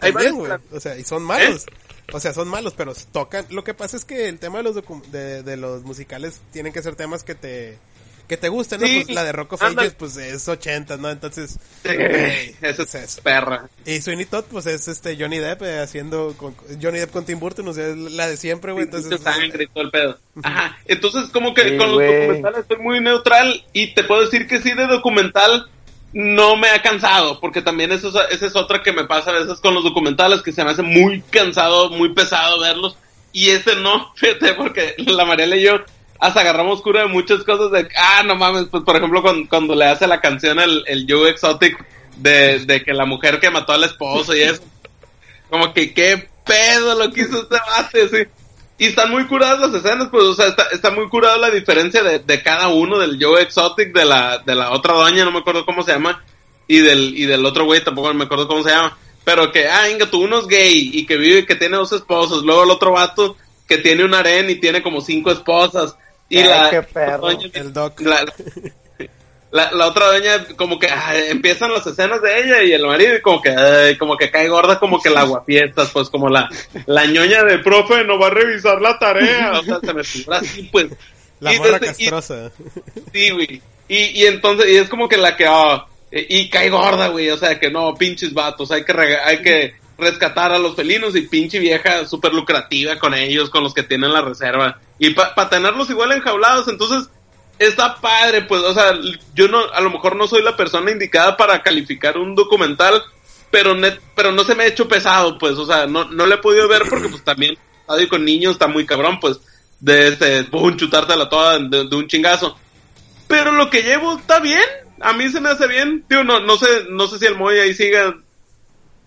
o sea, y son malos. ¿Eh? O sea, son malos, pero tocan. Lo que pasa es que el tema de los de, de los musicales tienen que ser temas que te que te gusten, ¿no? pues la de Rock of Ages, pues es 80, ¿no? Entonces, eso es perra. Y Sweeney Todd, pues es este Johnny Depp eh, haciendo con, Johnny Depp con Tim Burton, o sea, es la de siempre, güey. Entonces, sangre y todo el pedo. Ajá. Entonces, como que con los documentales estoy muy neutral y te puedo decir que sí de documental no me ha cansado, porque también eso, esa es otra que me pasa a veces con los documentales, que se me hace muy cansado, muy pesado verlos, y este no, fíjate, porque la Mariela y yo hasta agarramos cura de muchas cosas de, ah, no mames, pues por ejemplo cuando, cuando le hace la canción el, el Joe Exotic de, de que la mujer que mató al esposo y eso, como que qué pedo lo que hizo este bate, sí. Y están muy curadas las escenas, pues, o sea, está, está muy curada la diferencia de, de, cada uno, del Joe Exotic, de la, de la otra doña, no me acuerdo cómo se llama, y del, y del otro güey, tampoco me acuerdo cómo se llama. Pero que, ah, venga, tú uno es gay y que vive, que tiene dos esposos, luego el otro vato que tiene un harén y tiene como cinco esposas. Y la, qué perro. el doc. La, la, la, otra doña como que empiezan las escenas de ella y el marido y como que como que cae gorda como que la guapiestas pues como la la ñoña de profe no va a revisar la tarea. O sea se me figura así pues. La morra castrosa. Sí güey. Y, y entonces y es como que la que ah, y, cae gorda güey. O sea que no pinches vatos hay que hay que rescatar a los felinos y pinche vieja súper lucrativa con ellos con los que tienen la reserva y para tenerlos igual enjaulados entonces está padre, pues, o sea, yo no, a lo mejor no soy la persona indicada para calificar un documental, pero net, pero no se me ha hecho pesado, pues, o sea, no, no le he podido ver porque pues también, con niños está muy cabrón, pues, de este, pum, chutártela toda de, de, un chingazo. Pero lo que llevo está bien, a mí se me hace bien, tío, no, no sé, no sé si el Moy ahí siga.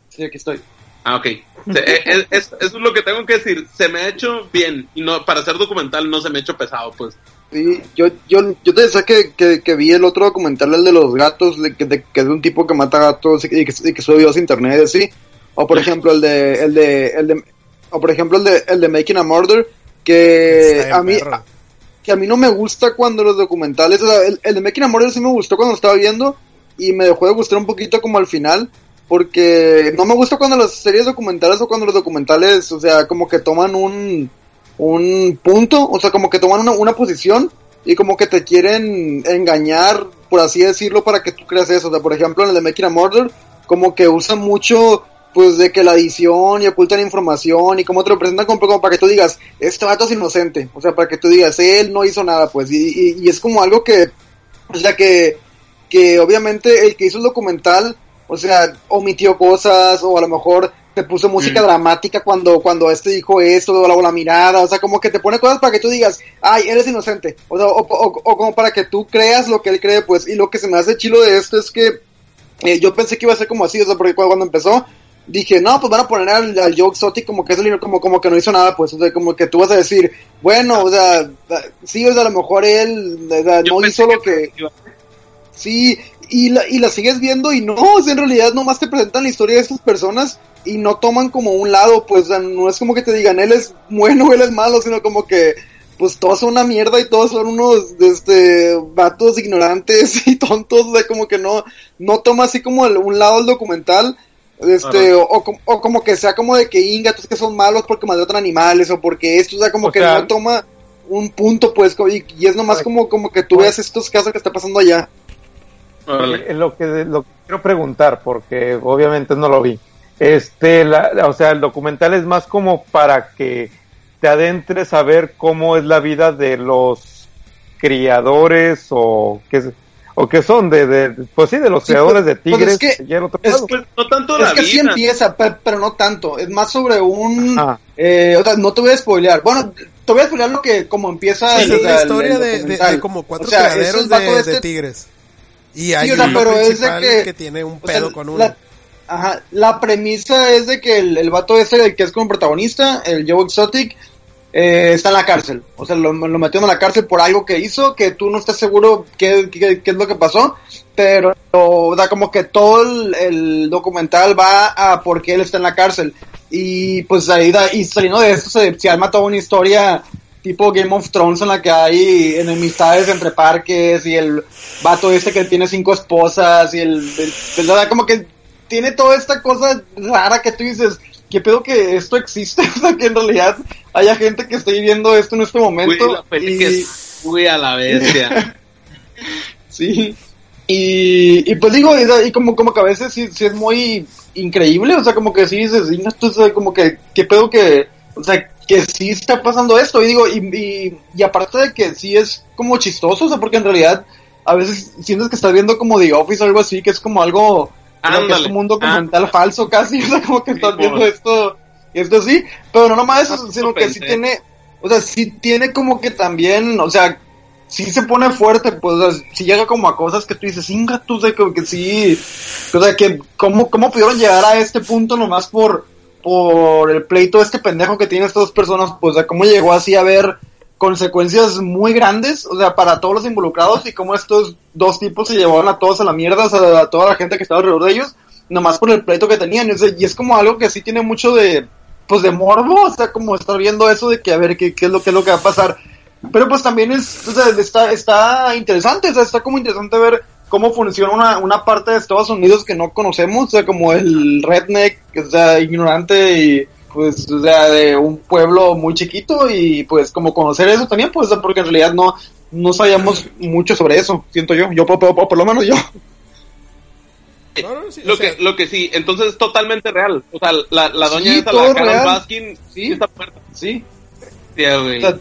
Sí, aquí estoy. Ah, ok. es, es, eso es lo que tengo que decir. Se me ha hecho bien. Y no, para hacer documental no se me ha hecho pesado, pues. Sí, yo, yo, yo te decía que, que, que, vi el otro documental, el de los gatos, de, que, de, que es de un tipo que mata gatos y que, y que sube videos a internet, así. O por ejemplo el de, el de, el de, o por ejemplo el de, el de Making a Murder, que a mí, que a mí no me gusta cuando los documentales, o sea, el, el, de Making a Murder sí me gustó cuando lo estaba viendo y me dejó de gustar un poquito como al final, porque no me gusta cuando las series documentales o cuando los documentales, o sea, como que toman un, un punto, o sea, como que toman una, una posición y como que te quieren engañar, por así decirlo, para que tú creas eso. O sea, por ejemplo, en el de Making a Murder, como que usan mucho, pues, de que la edición y ocultan información y como te lo presentan como, para que tú digas, este vato es inocente. O sea, para que tú digas, él no hizo nada, pues. Y, y, y es como algo que, o sea, que, que obviamente el que hizo el documental, o sea, omitió cosas o a lo mejor te puso música dramática cuando, cuando este dijo esto, o la, o la mirada, o sea, como que te pone cosas para que tú digas, ay, él es inocente, o, sea, o, como para que tú creas lo que él cree, pues, y lo que se me hace chilo de esto es que eh, yo pensé que iba a ser como así, o sea, porque cuando, cuando empezó, dije, no, pues van a poner al, al Joe Exotic como que es el, como, como que no hizo nada, pues, o sea, como que tú vas a decir, bueno, o sea, sí, o sea, a lo mejor él o sea, Yo no hizo lo que, Sí, y la, y la sigues viendo y no, o sea, en realidad nomás te presentan la historia de estas personas y no toman como un lado, pues o sea, no es como que te digan él es bueno, él es malo, sino como que pues todos son una mierda y todos son unos este vatos ignorantes y tontos, o sea, como que no no toma así como el- un lado del documental este o, o o como que sea como de que ingatos que son malos porque maltratan animales o porque esto, o sea, como que sea- no toma un punto pues y es nomás como como que tú veas estos casos que está pasando allá. Órale. Eh, lo que lo que quiero preguntar porque obviamente no lo vi este la, o sea el documental es más como para que te adentres a ver cómo es la vida de los criadores o qué o qué son de, de pues sí de los Sí, criadores pues- de pues tigres es que- el otro es. Pues no tanto Es la que sí vida. empieza, pe- pero no tanto. Es más sobre un. Eh, o sea, no te voy a spoilear. Bueno, te voy a spoilear lo que, como empieza. El- es la el- historia el de, de- documental. de como cuatro O sea, criaderos el de, este- de tigres. Y hay sea, uno pero es de que- que, tiene un o sea, pedo con uno. La, ajá, la premisa es de que el, el vato ese, el que es como protagonista, el Joe Exotic, eh, está en la cárcel. O sea, lo, lo metieron a la cárcel por algo que hizo, que tú no estás seguro qué, qué, qué es lo que pasó, pero, o sea, como que todo el, el documental va a por qué él está en la cárcel. Y pues ahí, da- y saliendo de esto se, se arma toda una historia tipo Game of Thrones en la que hay enemistades entre parques y el vato este que tiene cinco esposas y el, el- el- como que tiene toda esta cosa rara que tú dices, ¿qué pedo que esto existe? O sea, que en realidad haya gente que esté viviendo esto en este momento. la peli y- que es muy a la bestia. Sí. Y, y pues digo, y como, como que a veces sí, sí es muy increíble, o sea, como que sí dices, y no, esto es, como que, qué pedo que, o sea, que sí está pasando esto, y digo, y, y, y aparte de que sí es como chistoso, o sea, porque en realidad a veces sientes que estás viendo como The Office o algo así, que es como algo, como que es Ándale. un documental Ah. falso casi, o sea, como que estás viendo esto, y esto sí, pero no nomás eso, Ah, sino eso que sí tiene, o sea, sí tiene como que también, o sea, sí se pone fuerte, pues, o sea, sí llega como a cosas que tú dices, inga, tú, sea, como que sí, o sea, que cómo, cómo pudieron llegar a este punto nomás por, por el pleito este pendejo que tienen estas dos personas, pues, sea, cómo llegó así a haber consecuencias muy grandes, o sea, para todos los involucrados y cómo estos dos tipos se llevaron a todos a la mierda, o sea, a toda la gente que estaba alrededor de ellos, nomás por el pleito que tenían, y es como algo que sí tiene mucho de, pues, de morbo, o sea, como estar viendo eso de que a ver qué, qué es lo que es lo que va a pasar, pero pues también es, o sea, está, está interesante, o sea, está como interesante ver cómo funciona una, una parte de Estados Unidos que no conocemos, o sea, como el redneck, o sea, ignorante y pues, o sea, de un pueblo muy chiquito y pues como conocer eso también, pues, porque en realidad no, no sabíamos mucho sobre eso, siento yo, yo por, por- por lo menos yo. No, no, sí, lo sea, que lo que sí, entonces es totalmente real. O sea, la, la doña Sí, esa, la Carol. Baskin, Sí. sí está muerta. Sí, güey. o sea,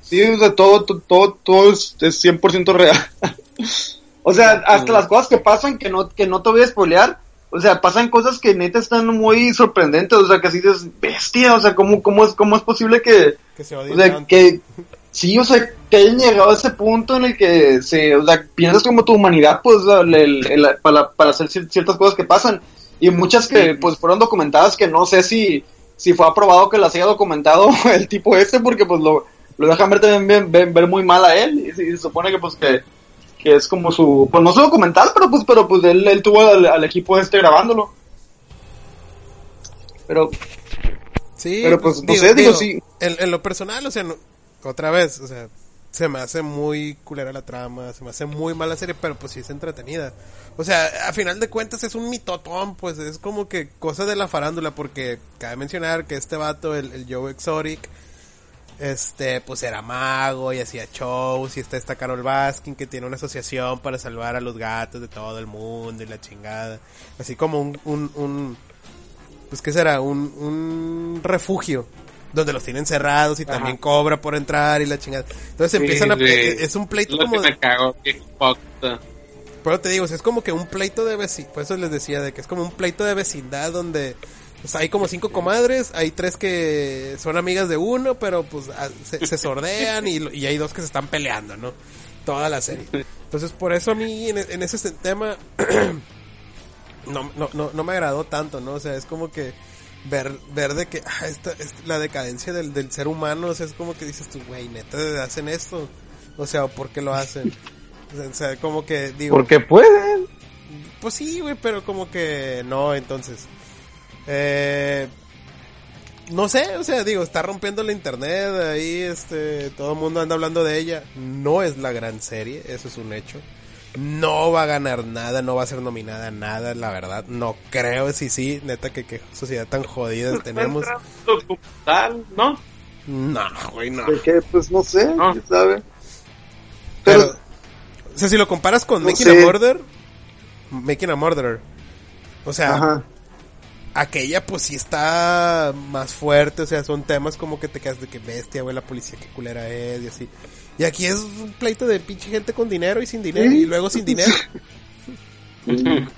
sí, o sea, todo, todo, todo, es 100% real. o sea, hasta las cosas que pasan que no, que no te voy a spoilear, o sea, pasan cosas que neta están muy sorprendentes, o sea, que así dices, bestia, o sea, ¿cómo, cómo, es, cómo es posible que, que se odien o sea, tanto. que, sí, o sea, que hayan llegado a ese punto en el que se, o sea, piensas como tu humanidad, pues, el- el- el- para, para hacer cier- ciertas cosas que pasan, y muchas que, pues, fueron documentadas que no sé si, si fue aprobado que las haya documentado el tipo este, porque, pues, lo, lo dejan ver también ver, ver muy mal a él, y, y se supone que, pues, que, que es como su, pues, no su documental, pero, pues, pero, pues, él, él tuvo al, al equipo este grabándolo. Pero, Sí, Pero, pues, no sé, digo, sí. En, en lo personal, o sea, no- otra vez, o sea, se me hace muy culera la trama, se me hace muy mala serie, pero pues sí es entretenida. O sea, a final de cuentas es un mitotón, pues es como que cosa de la farándula, porque cabe mencionar que este vato, el, el Joe Exotic, este, pues era mago y hacía shows, y está esta Carol Baskin que tiene una asociación para salvar a los gatos de todo el mundo y la chingada. Así como un, un, un pues qué será, un, un refugio donde los tienen cerrados y también cobra por entrar y la chingada. Entonces empiezan a sí. es un pleito Lo como que me cago, pero te digo, es como que un pleito de vecindad, por eso les decía de que es como un pleito de vecindad donde O sea, hay como cinco comadres, hay tres que son amigas de uno, pero pues a- se, se sordean y, y hay dos que se están peleando, ¿no? Toda la serie. Entonces, por eso a mí en, en ese tema no, no, no, no me agradó tanto, ¿no? O sea, es como que ver, ver de que ah, esta, esta- la decadencia del, del ser humano, o sea, es como que dices tú, güey, neta, hacen esto. O sea, ¿por qué lo hacen? O sea, o sea, como que digo... Porque pueden. Pues sí, güey, pero como que no, entonces. Eh, no sé, o sea, digo, está rompiendo la internet, ahí este, todo el mundo anda hablando de ella. No es la gran serie, eso es un hecho. No va a ganar nada, no va a ser nominada a nada, la verdad. No creo, sí, sí, neta que qué sociedad tan jodida tenemos. Documental, ¿no? No, güey, no. De pues no sé, No. quién sabe. Pero, Pero, o sea, si lo comparas con No Making sé. a Murder, Making a Murderer. O sea, ajá. Aquella pues sí está más fuerte, o sea, son temas como que te quedas de que bestia, güey, la policía qué culera es y así. Y aquí es un pleito de pinche gente con dinero y sin dinero Sí. y luego sin dinero.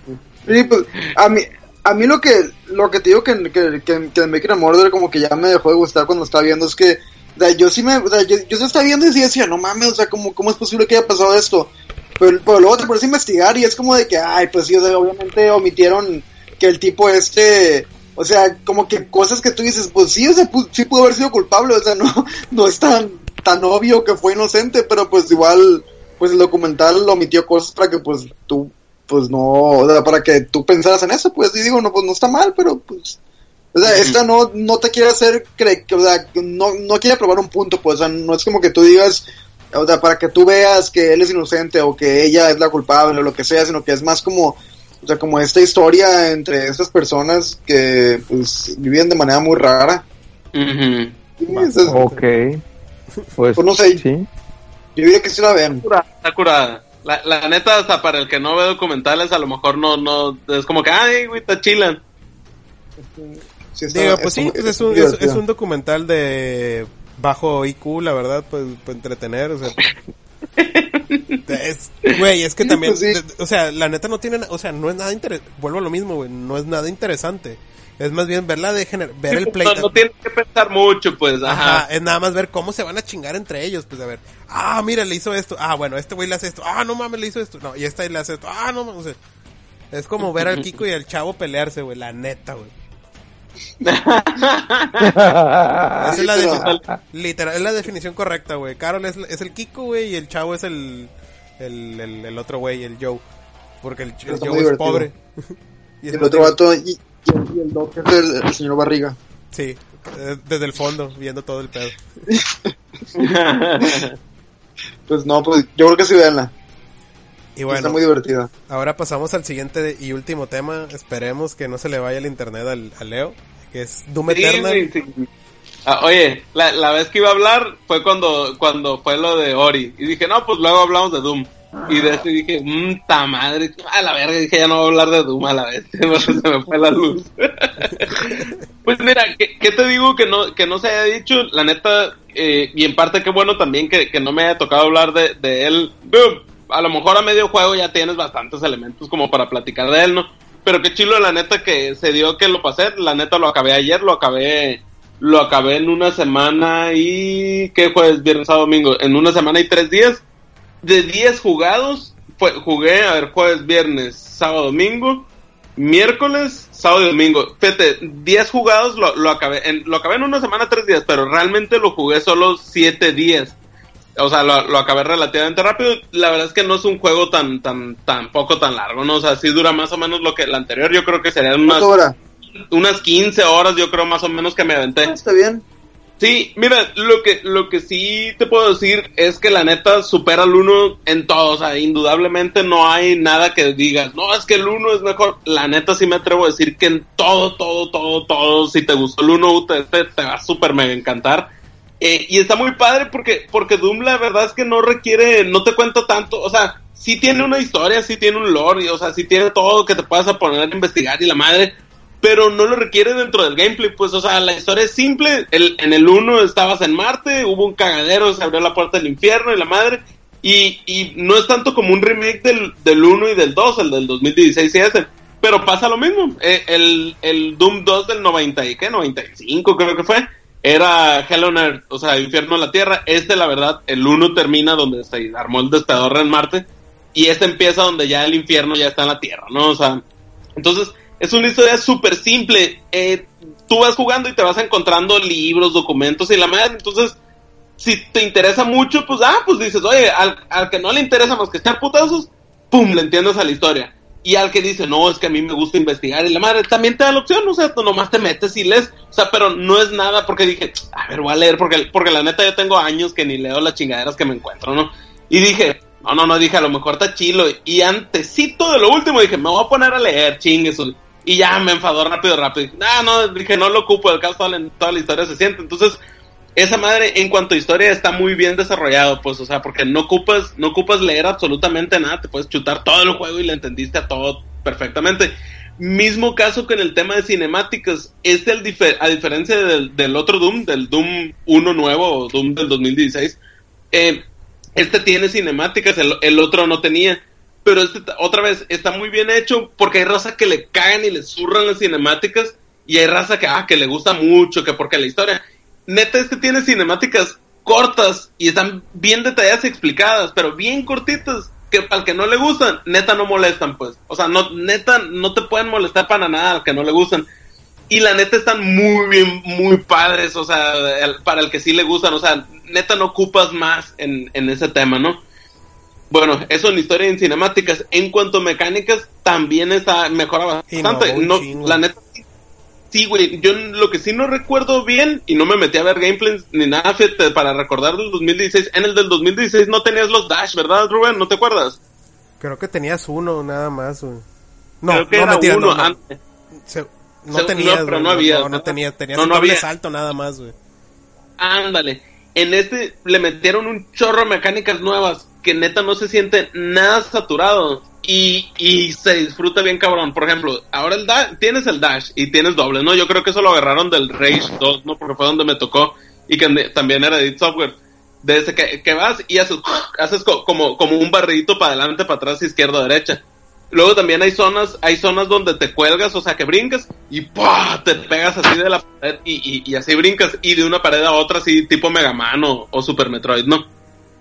Sí, pues, a mí, a mí lo que, lo que te digo que, que, que, que Making a Murder como que ya me dejó de gustar cuando estaba viendo es que, o sea, yo sí me, o sea, yo, yo sí estaba viendo y sí decía, no mames, o sea, ¿cómo, cómo es posible que haya pasado esto? Pero, pero luego te pones a investigar y es como de que, ay, pues sí, o sea, obviamente omitieron que el tipo este, o sea, como que cosas que tú dices, pues sí, o sea, sí pudo haber sido culpable, o sea, no, no es tan, tan obvio que fue inocente, pero pues igual, pues el documental omitió cosas para que pues tú, pues no, o sea, para que tú pensaras en eso, pues, y digo, no, pues no está mal, pero pues, o sea, esta no, no te quiere hacer creer, o sea, no, no quiere probar un punto, pues, o sea, no es como que tú digas, o sea, para que tú veas que él es inocente o que ella es la culpable o lo que sea, sino que es más como, o sea, como esta historia entre estas personas que, pues, viven de manera muy rara. Y, o sea, Ok. Pues, Pues no sé. Sí. Yo diría que sí la vean. curada, está curada. La, la neta, hasta para el que no ve documentales, a lo mejor no, no, es como que, ay, güey, está chilan. Sí está- Digo, pues está- sí, pues es un, es, es un documental de bajo IQ, la verdad, pues, para entretener, o sea. es, güey, es que también, sí. o sea, la neta no tiene, na- o sea, no es nada interesante, vuelvo a lo mismo, güey, no es nada interesante. Es más bien verla de gener ver el pleito. no, no tienes que pensar mucho, pues, Ajá, ajá. es nada más ver cómo se van a chingar entre ellos, pues a ver, ah, mira, le hizo esto, ah, bueno, este güey le hace esto, ah, no mames, le hizo esto, no, y esta le hace esto, ah, no mames, o sea, es como ver al Kiko y al Chavo pelearse, güey, la neta, güey. Esa es la, literal, es la definición correcta, güey. Carol es, es el Kiko, güey, y el Chavo es el, el, el, el otro güey, el Joe. Porque el, el Está Joe es pobre. Y es el otro vato, y, y- y el doc es el, el señor Barriga. Sí, eh, desde el fondo, viendo todo el pedo. Pues no, pues yo creo que sí veanla. Y Está bueno, muy divertida. ahora pasamos al siguiente y último tema. Esperemos que no se le vaya el internet al, al Leo, que es Doom Sí, Eternal. güey, sí. Ah, oye, la, la vez que iba a hablar fue cuando, cuando fue lo de Ori. Y dije, no, pues luego hablamos de Doom. Y de eso dije, mmm, ta madre, a la verga, dije, ya no voy a hablar de Doom a la vez. se me fue la luz. pues mira, ¿qué, qué te digo que no, que no se haya dicho? La neta, eh, y en parte qué bueno también que, que no me haya tocado hablar de, de él. Digo, a lo mejor a medio juego ya tienes bastantes elementos como para platicar de él, ¿no? Pero qué chilo la neta que se dio que lo pasé, la neta lo acabé ayer, lo acabé lo acabé en una semana y ¿qué fue? Viernes, sábado, domingo, en una semana y tres días. De 10 jugados, fue, jugué, a ver, jueves, viernes, sábado, domingo, miércoles, sábado y domingo. Fíjate, 10 jugados lo, lo acabé, en, lo acabé en una semana, tres días, pero realmente lo jugué solo 7 días. O sea, lo, lo acabé relativamente rápido. La verdad es que no es un juego tan, tan, tan poco tan largo, ¿no? O sea, sí dura más o menos lo que el anterior. Yo creo que serían unas, ¿Cuánto hora? Unas 15 horas, yo creo más o menos que me aventé. Ah, está bien. Sí, mira, lo que, lo que sí te puedo decir es que la neta supera al 1 en todo. O sea, indudablemente no hay nada que digas, no, es que el 1 es mejor. La neta sí me atrevo a decir que en todo, todo, todo, todo, si te gustó el 1, te, te, te va a súper mega encantar. Eh, y está muy padre porque, porque Doom la verdad es que no requiere, no te cuento tanto, o sea, sí tiene una historia, sí tiene un lore, y, o sea, sí tiene todo que te puedas a poner a investigar y la madre, pero no lo requiere dentro del gameplay, pues, o sea, la historia es simple, el, en el 1 estabas en Marte, hubo un cagadero, se abrió la puerta del infierno y la madre, y, y no es tanto como un remake del, del 1 y del 2, el del 2016 y ese, pero pasa lo mismo. Eh, el, el Doom 2 del 90 y qué, 95 creo que fue, era Hell on Earth, o sea, Infierno en la Tierra. Este, la verdad, el 1 termina donde se armó el despedador en Marte y este empieza donde ya el infierno ya está en la Tierra, ¿no? O sea, entonces es una historia súper simple. Eh, tú vas jugando y te vas encontrando libros, documentos y la madre, entonces si te interesa mucho, pues, ah, pues dices, oye, al, al que no le interesa más que echar putazos, pum, le entiendes a la historia. Y al que dice, no, es que a mí me gusta investigar, y la madre también te da la opción, o sea, tú nomás te metes y lees, o sea, pero no es nada porque dije, a ver, voy a leer, porque, porque la neta yo tengo años que ni leo las chingaderas que me encuentro, ¿no? Y dije, no, no, no, dije, a lo mejor está chilo, y antesito de lo último dije, me voy a poner a leer, chingues, y ya me enfadó rápido, rápido. No, no, dije, no lo ocupo, el caso la, toda la historia se siente, entonces esa madre en cuanto a historia está muy bien desarrollado, pues, o sea, porque no ocupas, no ocupas leer absolutamente nada, te puedes chutar todo el juego y le entendiste a todo perfectamente. Mismo caso que en el tema de cinemáticas, este el a diferencia del, del, otro Doom, del Doom 1 nuevo o Doom del 2016, eh, este tiene cinemáticas, el, otro no tenía. Pero este, otra vez, está muy bien hecho porque hay raza que le cagan y le zurran las cinemáticas y hay raza que, ah, que le gusta mucho, que porque la historia neta, este tiene cinemáticas cortas y están bien detalladas y explicadas, pero bien cortitas, que al que no le gustan, neta no molestan, pues. O sea, no, neta, no te pueden molestar para nada al que no le gustan. Y la neta están muy bien, muy padres, o sea, para el que sí le gustan, o sea, neta no ocupas más en, en ese tema, ¿no? Bueno, eso en historia y en cinemáticas. En cuanto a mecánicas, también está, mejora bastante. No, la neta, Sí, güey, yo lo que sí no recuerdo bien, y no me metí a ver gameplays ni nada para recordar del 2016, en el del 2016 no tenías los dash, ¿verdad, Rubén? ¿No te acuerdas? Creo que tenías uno nada más, güey. No, Creo que no era uno antes. no tenías, no, pero no había. No, no tenías, tenías un doble salto nada más, güey. Ándale. En este le metieron un chorro de mecánicas nuevas que neta no se siente nada saturado y, y se disfruta bien cabrón. Por ejemplo, ahora el tienes el dash y tienes doble, ¿no? Yo creo que eso lo agarraron del Rage 2, ¿no? Porque fue donde me tocó y que también era Edit Software. Desde que, que vas y haces, haces como, como un barridito para adelante, para atrás, izquierda, derecha. Luego también hay zonas, hay zonas donde te cuelgas, o sea que brincas y te pegas así de la pared y, y, así brincas y de una pared a otra así tipo Mega Man o, o Super Metroid, ¿no?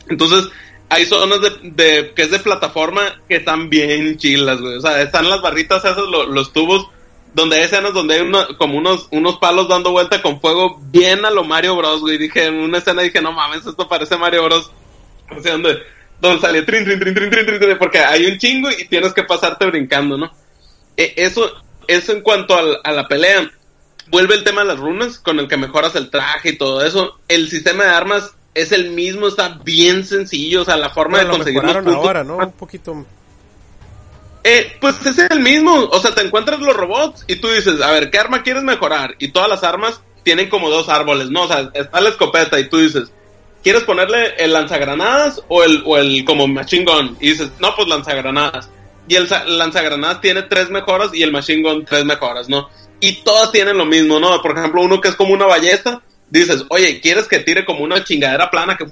Entonces, hay zonas de, que es de plataforma que están bien chilas, güey. O sea, están las barritas esas, los tubos, donde hay escenas donde hay como unos, unos palos dando vuelta con fuego bien a lo Mario Bros, güey. Dije, en una escena dije, no mames, esto parece Mario Bros. O sea, donde, donde sale trin, trin, trin, trin, trin, trin, porque hay un chingo y tienes que pasarte brincando, ¿no? E, eso, eso en cuanto a la pelea. Vuelve el tema de las runas, con el que mejoras el traje y todo eso. El sistema de armas es el mismo, está bien sencillo, o sea, la forma de conseguir los puntos. ahora, ¿no? Un poquito. Eh, pues es el mismo, o sea, te encuentras los robots y tú dices, a ver, ¿qué arma quieres mejorar? Y todas las armas tienen como dos árboles, ¿no? O sea, está la escopeta y tú dices, ¿quieres ponerle el lanzagranadas o el, o el como machine gun? Y dices, no, pues lanzagranadas. Y el lanzagranadas tiene tres mejoras y el machine gun tres mejoras, ¿no? Y todas tienen lo mismo, ¿no? Por ejemplo, uno que es como una ballesta, dices, oye, ¿quieres que tire como una chingadera plana que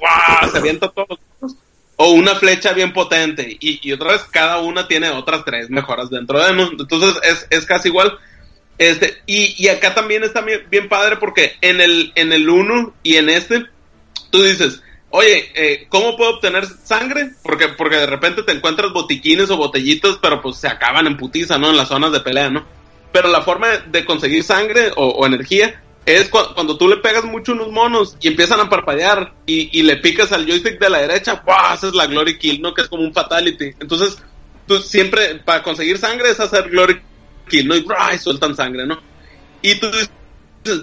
se avienta todos los o una flecha bien potente y, y, otra vez cada una tiene otras tres mejoras dentro de uno entonces es, es casi igual. Este y, y acá también está bien, padre porque en el en el uno y en este tú dices oye eh, cómo puedo obtener sangre porque porque de repente te encuentras botiquines o botellitos pero pues se acaban en putiza no en las zonas de pelea no pero la forma de conseguir sangre o energía es cuando tú le pegas mucho unos monos y empiezan a parpadear y, le picas al joystick de la derecha, ¡buah! Haces la Glory Kill, ¿no? Que es como un Fatality. Entonces, tú siempre, para conseguir sangre es hacer Glory Kill, ¿no? Y, y sueltan sangre, ¿no? Y tú dices,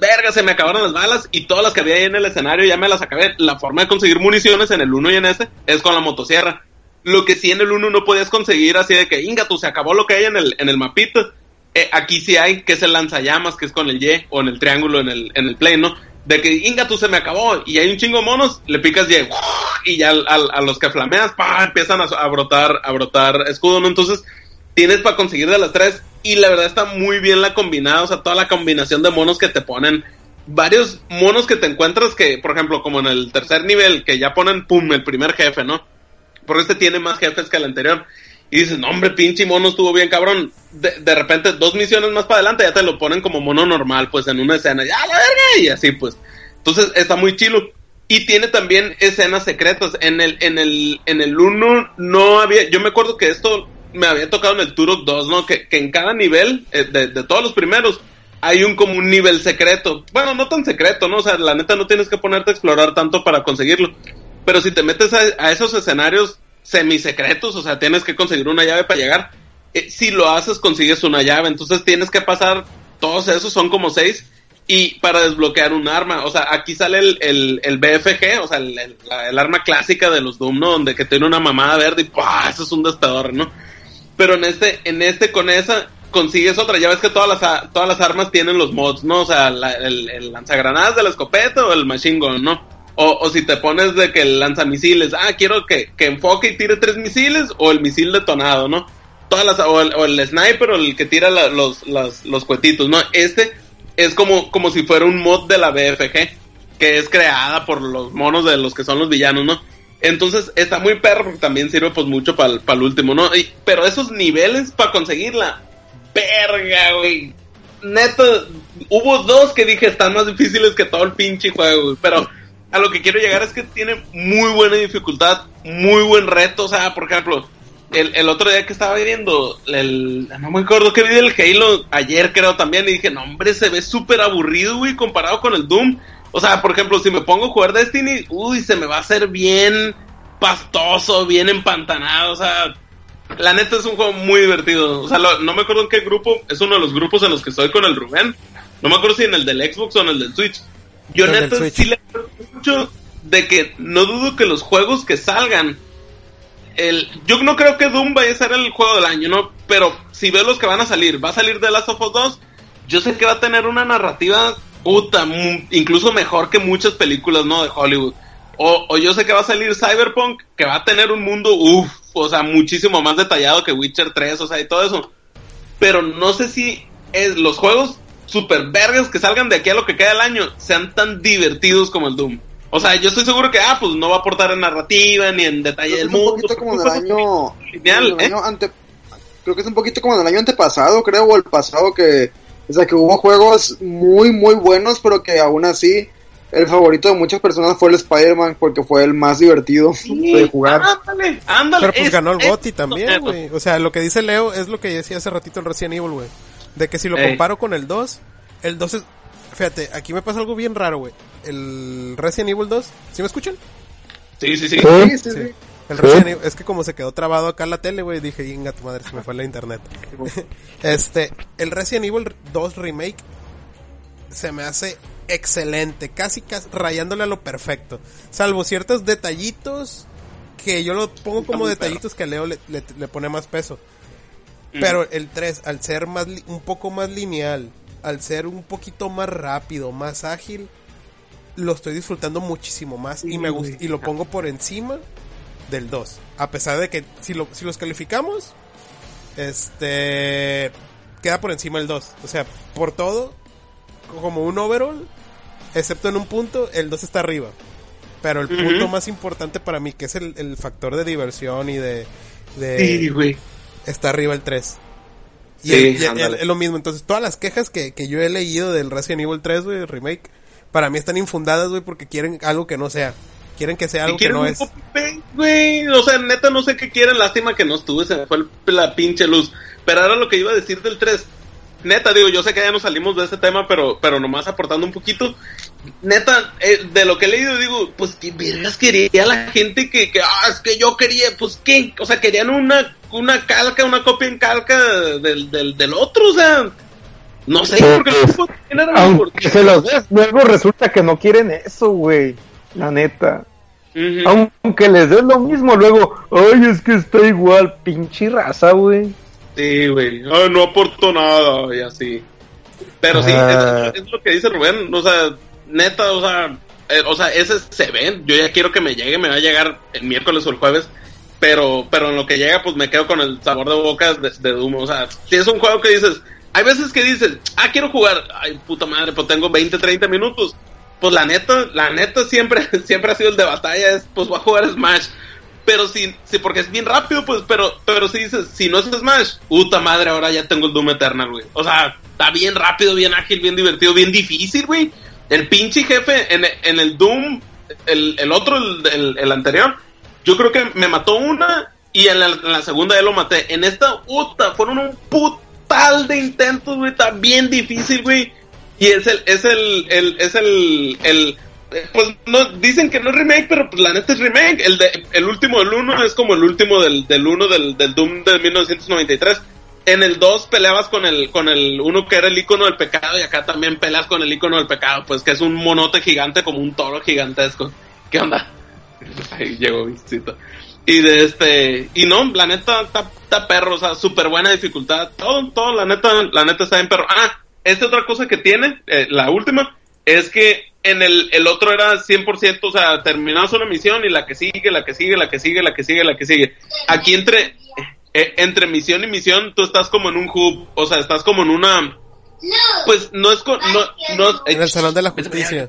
verga, se me acabaron las balas y todas las que había ahí en el escenario ya me las acabé. La forma de conseguir municiones en el 1 y en este es con la motosierra. Lo que sí en el 1 no podías conseguir así de que, inga, tú se acabó lo que hay en el, en el mapito eh, aquí sí hay, que es el lanzallamas, que es con el Y, o en el triángulo en el, en el play, ¿no? De que, inga, tú se me acabó, y hay un chingo de monos, le picas Y, y ya a, los que flameas, pa, empiezan a, brotar, a brotar escudo, ¿no? Entonces, tienes para conseguir de las tres, y la verdad está muy bien la combinada, o sea, toda la combinación de monos que te ponen, varios monos que te encuentras que, por ejemplo, como en el tercer nivel, que ya ponen, pum, el primer jefe, ¿no? Porque este tiene más jefes que el anterior y dices, no hombre, pinche mono estuvo bien cabrón. De, de repente, dos misiones más para adelante ya te lo ponen como mono normal, pues en una escena, ya la verga, y así pues. Entonces está muy chilo. Y tiene también escenas secretas. En el, en el, en el 1 no había, yo me acuerdo que esto me había tocado en el Turok 2, ¿no? Que, que en cada nivel, eh, de, de todos los primeros, hay un como un nivel secreto. Bueno, no tan secreto, ¿no? O sea, la neta no tienes que ponerte a explorar tanto para conseguirlo. Pero si te metes a, a esos escenarios semisecretos, o sea, tienes que conseguir una llave para llegar. Eh, si lo haces, consigues una llave. Entonces tienes que pasar todos esos, son como seis. Y para desbloquear un arma, o sea, aquí sale el, el, el BFG, o sea, el, arma clásica de los Doom, ¿no? Donde que tiene una mamada verde y ¡pah! Eso es un despedor, ¿no? Pero en este, en este con esa consigues otra. Ya ves que todas las, todas las armas tienen los mods, ¿no? O sea, la- el, el lanzagranadas de la escopeta o el machine gun, ¿no? O, o si te pones de que el lanzamisiles, ah, quiero que, que enfoque y tire tres misiles o el misil detonado, ¿no? Todas las, o el, o el sniper o el que tira la- los, los, cuetitos, ¿no? Este es como, como si fuera un mod de la BFG, que es creada por los monos de los que son los villanos, ¿no? Entonces está muy perro porque también sirve pues mucho para el último, ¿no? Pero esos niveles para conseguirla, verga, güey. Neta, hubo dos que dije están más difíciles que todo el pinche juego, güey. Pero a lo que quiero llegar es que tiene muy buena dificultad, muy buen reto. O sea, por ejemplo, el, el otro día que estaba viendo, el, no me acuerdo que vi del Halo ayer, creo también, y dije, no, hombre, se ve súper aburrido, güey, comparado con el Doom. O sea, por ejemplo, si me pongo a jugar Destiny, uy, se me va a hacer bien pastoso, bien empantanado, o sea, la neta es un juego muy divertido. O sea, lo- no me acuerdo en qué grupo, es uno de los grupos en los que estoy con el Rubén. No me acuerdo si en el del Xbox o en el del Switch. Switch. sí le mucho de que no dudo que los juegos que salgan. El, yo no creo que Doom vaya a ser el juego del año, ¿no? Pero si veo los que van a salir, va a salir The Last of Us 2. Yo sé que va a tener una narrativa puta, incluso mejor que muchas películas, ¿no? De Hollywood. O, o yo sé que va a salir Cyberpunk, que va a tener un mundo, uff, o sea, muchísimo más detallado que Witcher 3, o sea, y todo eso. Pero no sé si es, los juegos super vergas que salgan de aquí a lo que queda el año sean tan divertidos como el Doom. O sea, yo estoy seguro que, ah, pues no va a aportar en narrativa ni en detalle del es un mundo. poquito como del año, Lineal, como del ¿eh? año ante- creo que es un poquito como del año antepasado, creo, o el pasado que, o sea, que hubo juegos muy, muy buenos, pero que aún así el favorito de muchas personas fue el Spider-Man porque fue el más divertido de jugar. Ándale, ándale. Pero pues es- ganó el GOTY también, güey. O sea, lo que dice Leo es lo que decía hace ratito el Resident Evil, güey. De que si lo Ey. comparo con el 2, el 2 es... Fíjate, aquí me pasa algo bien raro, güey. El Resident Evil 2, ¿sí me escuchan? Sí, sí, sí. Sí, sí, Sí. sí. El Resident Evil, es que como se quedó trabado acá en la tele, güey, dije, inga tu madre, se me fue la internet. este, el Resident Evil 2 Remake se me hace excelente, casi, casi rayándole a lo perfecto. Salvo ciertos detallitos que yo lo pongo como detallitos que a Leo le, le- le pone más peso. Pero el 3, al ser más un poco más lineal, al ser un poquito más rápido, más ágil, lo estoy disfrutando muchísimo más y me gusta y lo pongo por encima del 2. A pesar de que si lo si los calificamos este queda por encima el 2, o sea, por todo como un overall, excepto en un punto, el 2 está arriba. Pero el punto más importante para mí, que es el, el factor de diversión y de, de Sí, güey. Está arriba el 3. Y, Sí, el- y el- ándale. es lo mismo. Entonces, todas las quejas que, que yo he leído del Resident Evil 3, güey, remake, para mí están infundadas, güey, porque quieren algo que no sea. Quieren que sea algo que no un es. güey. O sea, neta, no sé qué quieren. Lástima que no estuve. Se me fue el- la pinche luz. Pero ahora lo que iba a decir del 3. Neta, digo, yo sé que ya nos salimos de ese tema, pero, pero nomás aportando un poquito. Neta, eh, de lo que he leído, digo, pues que vergas quería la gente que, que, ah, es que yo quería, pues qué, o sea, querían una, una calca, una copia en calca del, del, del otro, o sea, no sé, porque eran Aunque se los des, luego resulta que no quieren eso, güey. La neta. Aunque les des lo mismo, luego, ay, es que está igual, pinche raza, güey. Sí, güey. Ay, no aportó nada y así. Pero sí, Ah. es, es lo que dice Rubén. O sea, neta, o sea, eh, o sea, ese se ven. Yo ya quiero que me llegue, me va a llegar el miércoles o el jueves. Pero, pero en lo que llega, pues me quedo con el sabor de boca de, de Doom. O sea, si es un juego que dices, hay veces que dices, ah, quiero jugar. Ay, puta madre, pues tengo 20, 30 minutos. Pues la neta, la neta siempre, siempre ha sido el de batalla. Es, pues voy a jugar Smash. Pero si, sí, porque es bien rápido, pues, pero, pero si dices, si no es Smash, puta madre, ahora ya tengo el Doom Eternal, güey. O sea, está bien rápido, bien ágil, bien divertido, bien difícil, güey. El pinche jefe en, en el Doom, el, el otro, el, el, el anterior, yo creo que me mató una y en la, segunda ya lo maté. En esta, puta, fueron un putal de intentos, güey, está bien difícil, güey. Y es el, es el, el, es el, el, pues no, dicen que no es remake, pero pues la neta es remake. El de, el último del 1 es como el último del, del 1 del, del Doom de 1993. En el 2 peleabas con el, con el uno que era el icono del pecado y acá también peleas con el icono del pecado, pues que es un monote gigante como un toro gigantesco. ¿Qué onda? Ahí llegó visito. Y de este, y no, la neta está, está perro, o sea, súper buena dificultad. Todo, todo, la neta, la neta está en perro. Ah, esta otra cosa que tiene, eh, la última, es que en el, el otro era 100%, o sea, terminabas una misión y la que sigue, la que sigue, la que sigue, la que sigue, la que sigue. Aquí entre, eh, entre misión y misión, tú estás como en un hub, o sea, estás como en una, pues no es, co- no, no, En el Salón de la Justicia.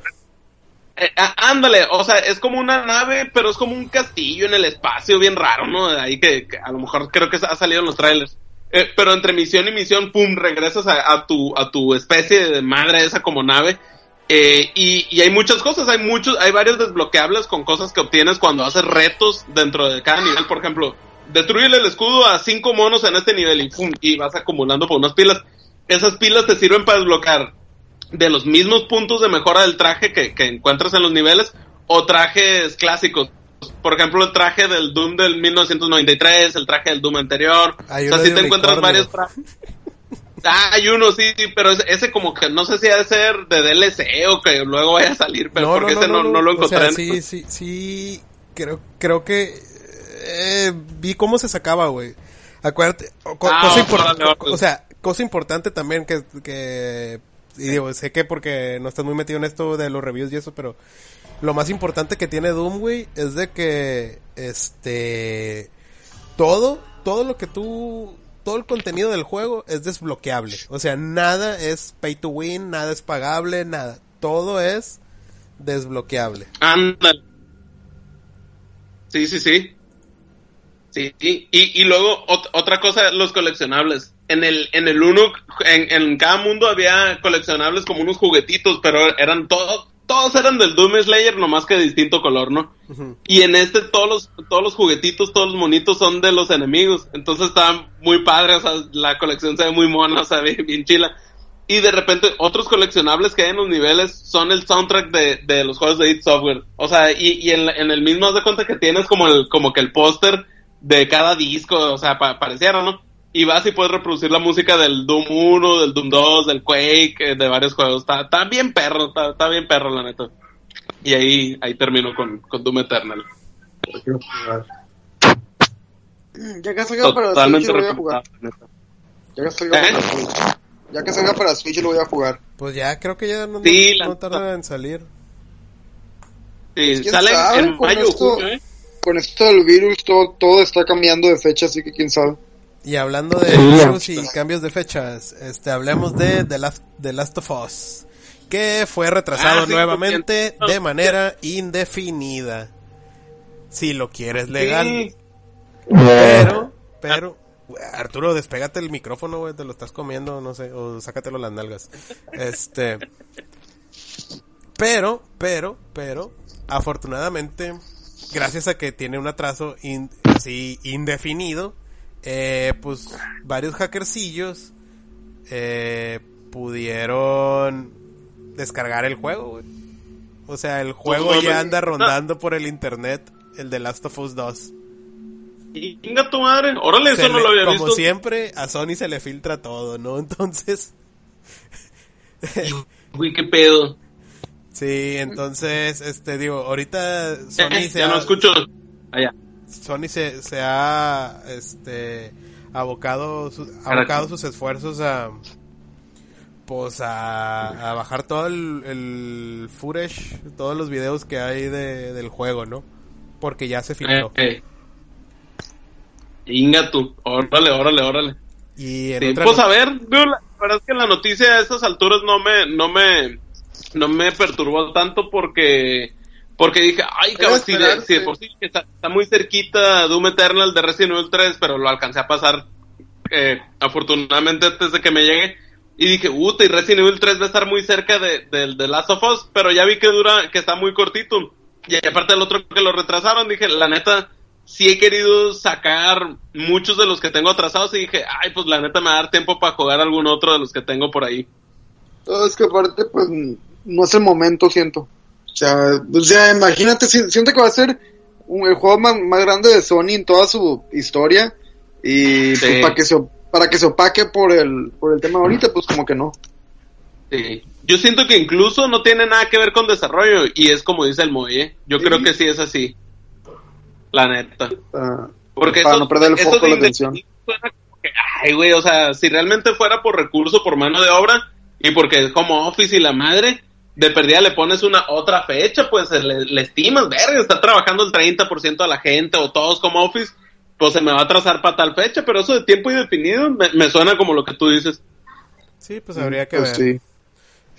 Eh, ah, ándale, o sea, es como una nave, pero es como un castillo en el espacio, bien raro, ¿no? Ahí que, a lo mejor creo que ha salido en los trailers. Eh, pero entre misión y misión, pum, regresas a, tu, a tu especie de madre esa como nave. Eh, y, y hay muchas cosas, hay muchos, hay varios desbloqueables con cosas que obtienes cuando haces retos dentro de cada nivel. Por ejemplo, destruye el escudo a cinco monos en este nivel y pum, y vas acumulando por unas pilas. Esas pilas te sirven para desbloquear de los mismos puntos de mejora del traje que, que encuentras en los niveles o trajes clásicos. Por ejemplo, el traje del Doom del 1993, el traje del Doom anterior. Hay o sea, si te encuentras varios trajes. Ah, hay uno, sí, pero ese, ese como que no sé si ha de ser de DLC o que luego vaya a salir, pero porque ese no, no lo encontré. O sea, sí, sí, sí. Creo, creo que eh, vi cómo se sacaba, güey. Acuérdate, co- Ah, cosa importante, o sea, cosa importante también que, que y digo, sé que porque no estás muy metido en esto de los reviews y eso, pero lo más importante que tiene Doom, es de que este todo, todo lo que tú todo el contenido del juego es desbloqueable. O sea, nada es pay to win, nada es pagable, nada. Todo es desbloqueable. Ándale. Sí, sí, sí. Sí. Y, y luego ot- otra cosa, los coleccionables. En el, en el uno, en, en cada mundo había coleccionables como unos juguetitos, pero eran todos, todos eran del Doom Slayer, nomás que de distinto color, ¿no? Y en este todos los, todos los juguetitos, todos los monitos son de los enemigos. Entonces está muy padre, o sea, la colección se ve muy mona, o sea, bien, bien chila. Y de repente otros coleccionables que hay en los niveles son el soundtrack de, de los juegos de id Software. O sea, y, y en, en el mismo haz de cuenta que tienes como el, como que el póster de cada disco, o sea, pa- pareciera, ¿no? Y vas y puedes reproducir la música del Doom 1, del Doom 2, del Quake, eh, de varios juegos. Está, está bien perro, está, está bien perro, la neta. Y ahí, ahí termino con, con Doom Eternal. Ya que salga para Switch lo voy a jugar. Ya que salga ¿Eh? para Switch. Ya que salga para Switch lo voy a jugar. Pues ya creo que ya no, Sí, no- no tarda en salir. Sí, ¿Quién sale sabe? en Con mayo, esto- junio, ¿eh? Con esto del virus todo, todo está cambiando de fecha, así que quién sabe. Y hablando de virus y cambios de fechas, este hablemos de The Last, The Last of Us, que fue retrasado Ah, sí, nuevamente de manera indefinida. Si lo quieres legal, Sí. pero, pero, Arturo, despégate el micrófono, güey, te lo estás comiendo, no sé, o sácatelo las nalgas. Este, pero, pero, pero, afortunadamente, gracias a que tiene un atraso in- así indefinido, eh, pues varios hackercillos eh, pudieron descargar el juego, güey. O sea, el juego Pues, ya mames. anda rondando por el internet, el de Last of Us 2. Y Venga tu madre. Órale, Se eso no le- lo había como visto. siempre, a Sony se le filtra todo, ¿no? Entonces, Uy, qué pedo. sí, entonces, este, digo, ahorita Sony Eh, se ya ha, no escucho. Allá. Sony se, se ha, este, abocado, su- abocado sus esfuerzos a, pues, a, a bajar todo el, el footage, todos los videos que hay de, del juego, ¿no? Porque ya se filtró. Eh, eh. Inga tú. Órale, órale, órale. Y en Sí, otra pues no- a ver, la verdad es que la noticia a estas alturas no me, no me, no me perturbó tanto porque, Porque dije, ay, cabrón, si de, esperarse. si de por sí está, está muy cerquita Doom Eternal de Resident Evil 3, pero lo alcancé a pasar eh, afortunadamente antes de que me llegue. Y dije, puta, y Resident Evil 3 va a estar muy cerca de, de, de Last of Us, pero ya vi que dura, que está muy cortito. Y aparte el otro que lo retrasaron, dije, la neta, sí he querido sacar muchos de los que tengo atrasados y dije, ay, pues la neta me va a dar tiempo para jugar algún otro de los que tengo por ahí. Es que aparte, pues, no es el momento, siento. O sea, o sea imagínate, si- siento que va a ser un- el juego más, más grande de Sony en toda su historia. Y pues, para que se para que se opaque por el por el tema ahorita, pues como que no. Sí. Yo siento que incluso no tiene nada que ver con desarrollo y es como dice el Moy, ¿eh? Yo Sí. creo que sí es así. La neta. Ah, Porque Para eso, no perder el foco, de la atención. indefinir suena como que, ay, güey, o sea, si realmente fuera por recurso, por mano de obra, y porque es como Office y la madre, de perdida le pones una otra fecha, pues le, le estimas, verga, está trabajando el 30% de la gente o todos como Office, pues se me va a atrasar para tal fecha, pero eso de tiempo indefinido me, me suena como lo que tú dices. Sí, pues habría que pues, ver. sí.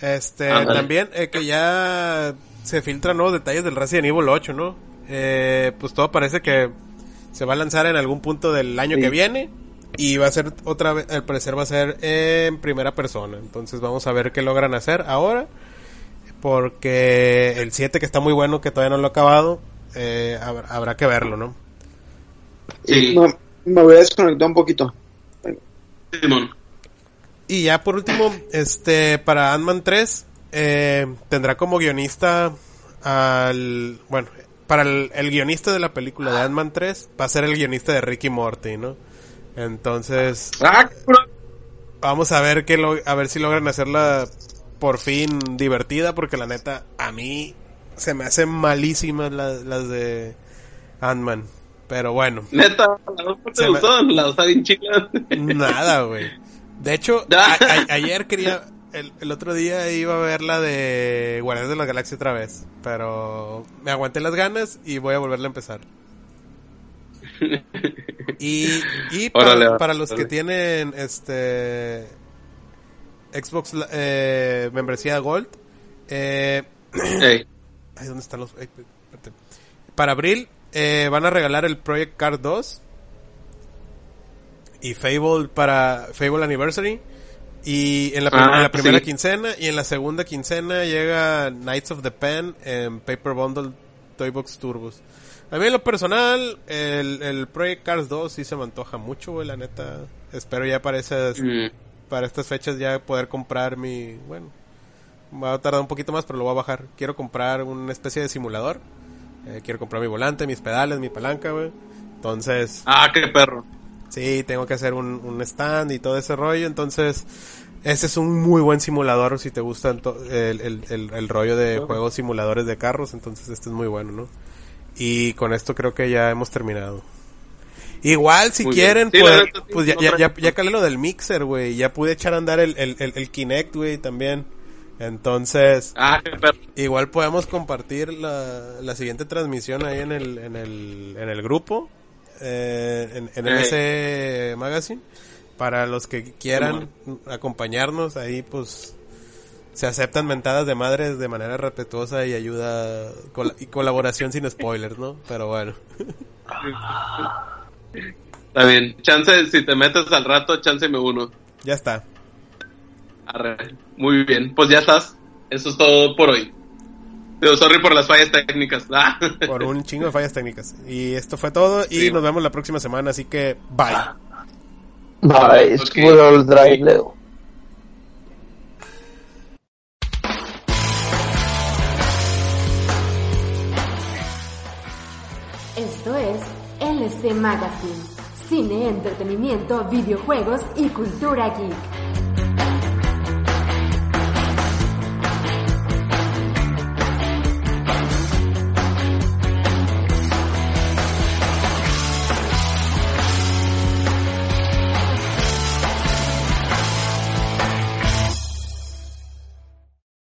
Este, también eh, que ya se filtran nuevos detalles del Resident Evil 8, ¿no? Eh, pues todo parece que se va a lanzar en algún punto del año Sí. que viene y va a ser otra vez, al parecer va a ser en primera persona. Entonces vamos a ver qué logran hacer ahora. Porque el 7 que está muy bueno, que todavía no lo he acabado, eh, habrá, habrá que verlo, ¿no? Sí. No, me voy a desconectar un poquito. Simón. Y ya por último, este, para Ant-Man 3, eh, tendrá como guionista al, bueno, para el, el guionista de la película de Ant-Man 3, va a ser el guionista de Ricky Morty, ¿no? Entonces, Ah, vamos a ver que lo, a ver si logran hacerla por fin divertida, porque la neta, a mí se me hacen malísimas las, las de Ant-Man. Pero bueno, Neta, no te Se me- gustó, la bien chila. Nada, güey. De hecho, a- a- ayer quería, el, el otro día iba a ver la de Guardianes de la Galaxia otra vez, pero me aguanté las ganas y voy a volverla a empezar. Y, y para, Órale, para los que tienen este Xbox eh, membresía Gold, eh, Ey. Ay, ¿dónde están los...? espérate. Para abril eh, van a regalar el Project Card 2 y Fable para Fable Anniversary y en la, Ah, en la primera sí. quincena y en la segunda quincena llega Knights of the Pen en Paper Bundle Toybox Turbos. A mí en lo personal el, el Project Cars 2 sí se me antoja mucho, güey, la neta. Espero ya para esas, Mm. Para estas fechas ya poder comprar mi, bueno, va a tardar un poquito más, pero lo voy a bajar. Quiero comprar una especie de simulador. Eh, quiero comprar mi volante, mis pedales, mi palanca, güey. Entonces, Ah, qué perro. sí, tengo que hacer un, un stand y todo ese rollo. Entonces, ese es un muy buen simulador si te gusta el, el, el- el rollo de juegos simuladores de carros. Entonces, este es muy bueno, ¿no? Y con esto creo que ya hemos terminado. Igual, si Muy quieren, Sí, pues, pues ya, ya, ya, ya calé lo del mixer, güey. Ya pude echar a andar el, el, el, el Kinect, güey, también. Entonces, Ah, igual podemos compartir la, la siguiente transmisión ahí en el, en el, en el grupo, eh, en, en Eh. MC Magazine. Para los que quieran acompañarnos, ahí pues se aceptan mentadas de madres de manera respetuosa y ayuda col- y colaboración sin spoilers, ¿no? Pero bueno. Está bien. Chance, si te metes al rato, chance me uno. Ya está. Arre. Muy bien. Pues ya estás. Eso es todo por hoy. Digo, sorry por las fallas técnicas. Ah. Por un chingo de fallas técnicas. Y esto fue todo y Sí. nos vemos la próxima semana, así que bye. Bye, Ok. Squirrel Drive Leo. LC Magazine. Cine, entretenimiento, videojuegos y cultura geek.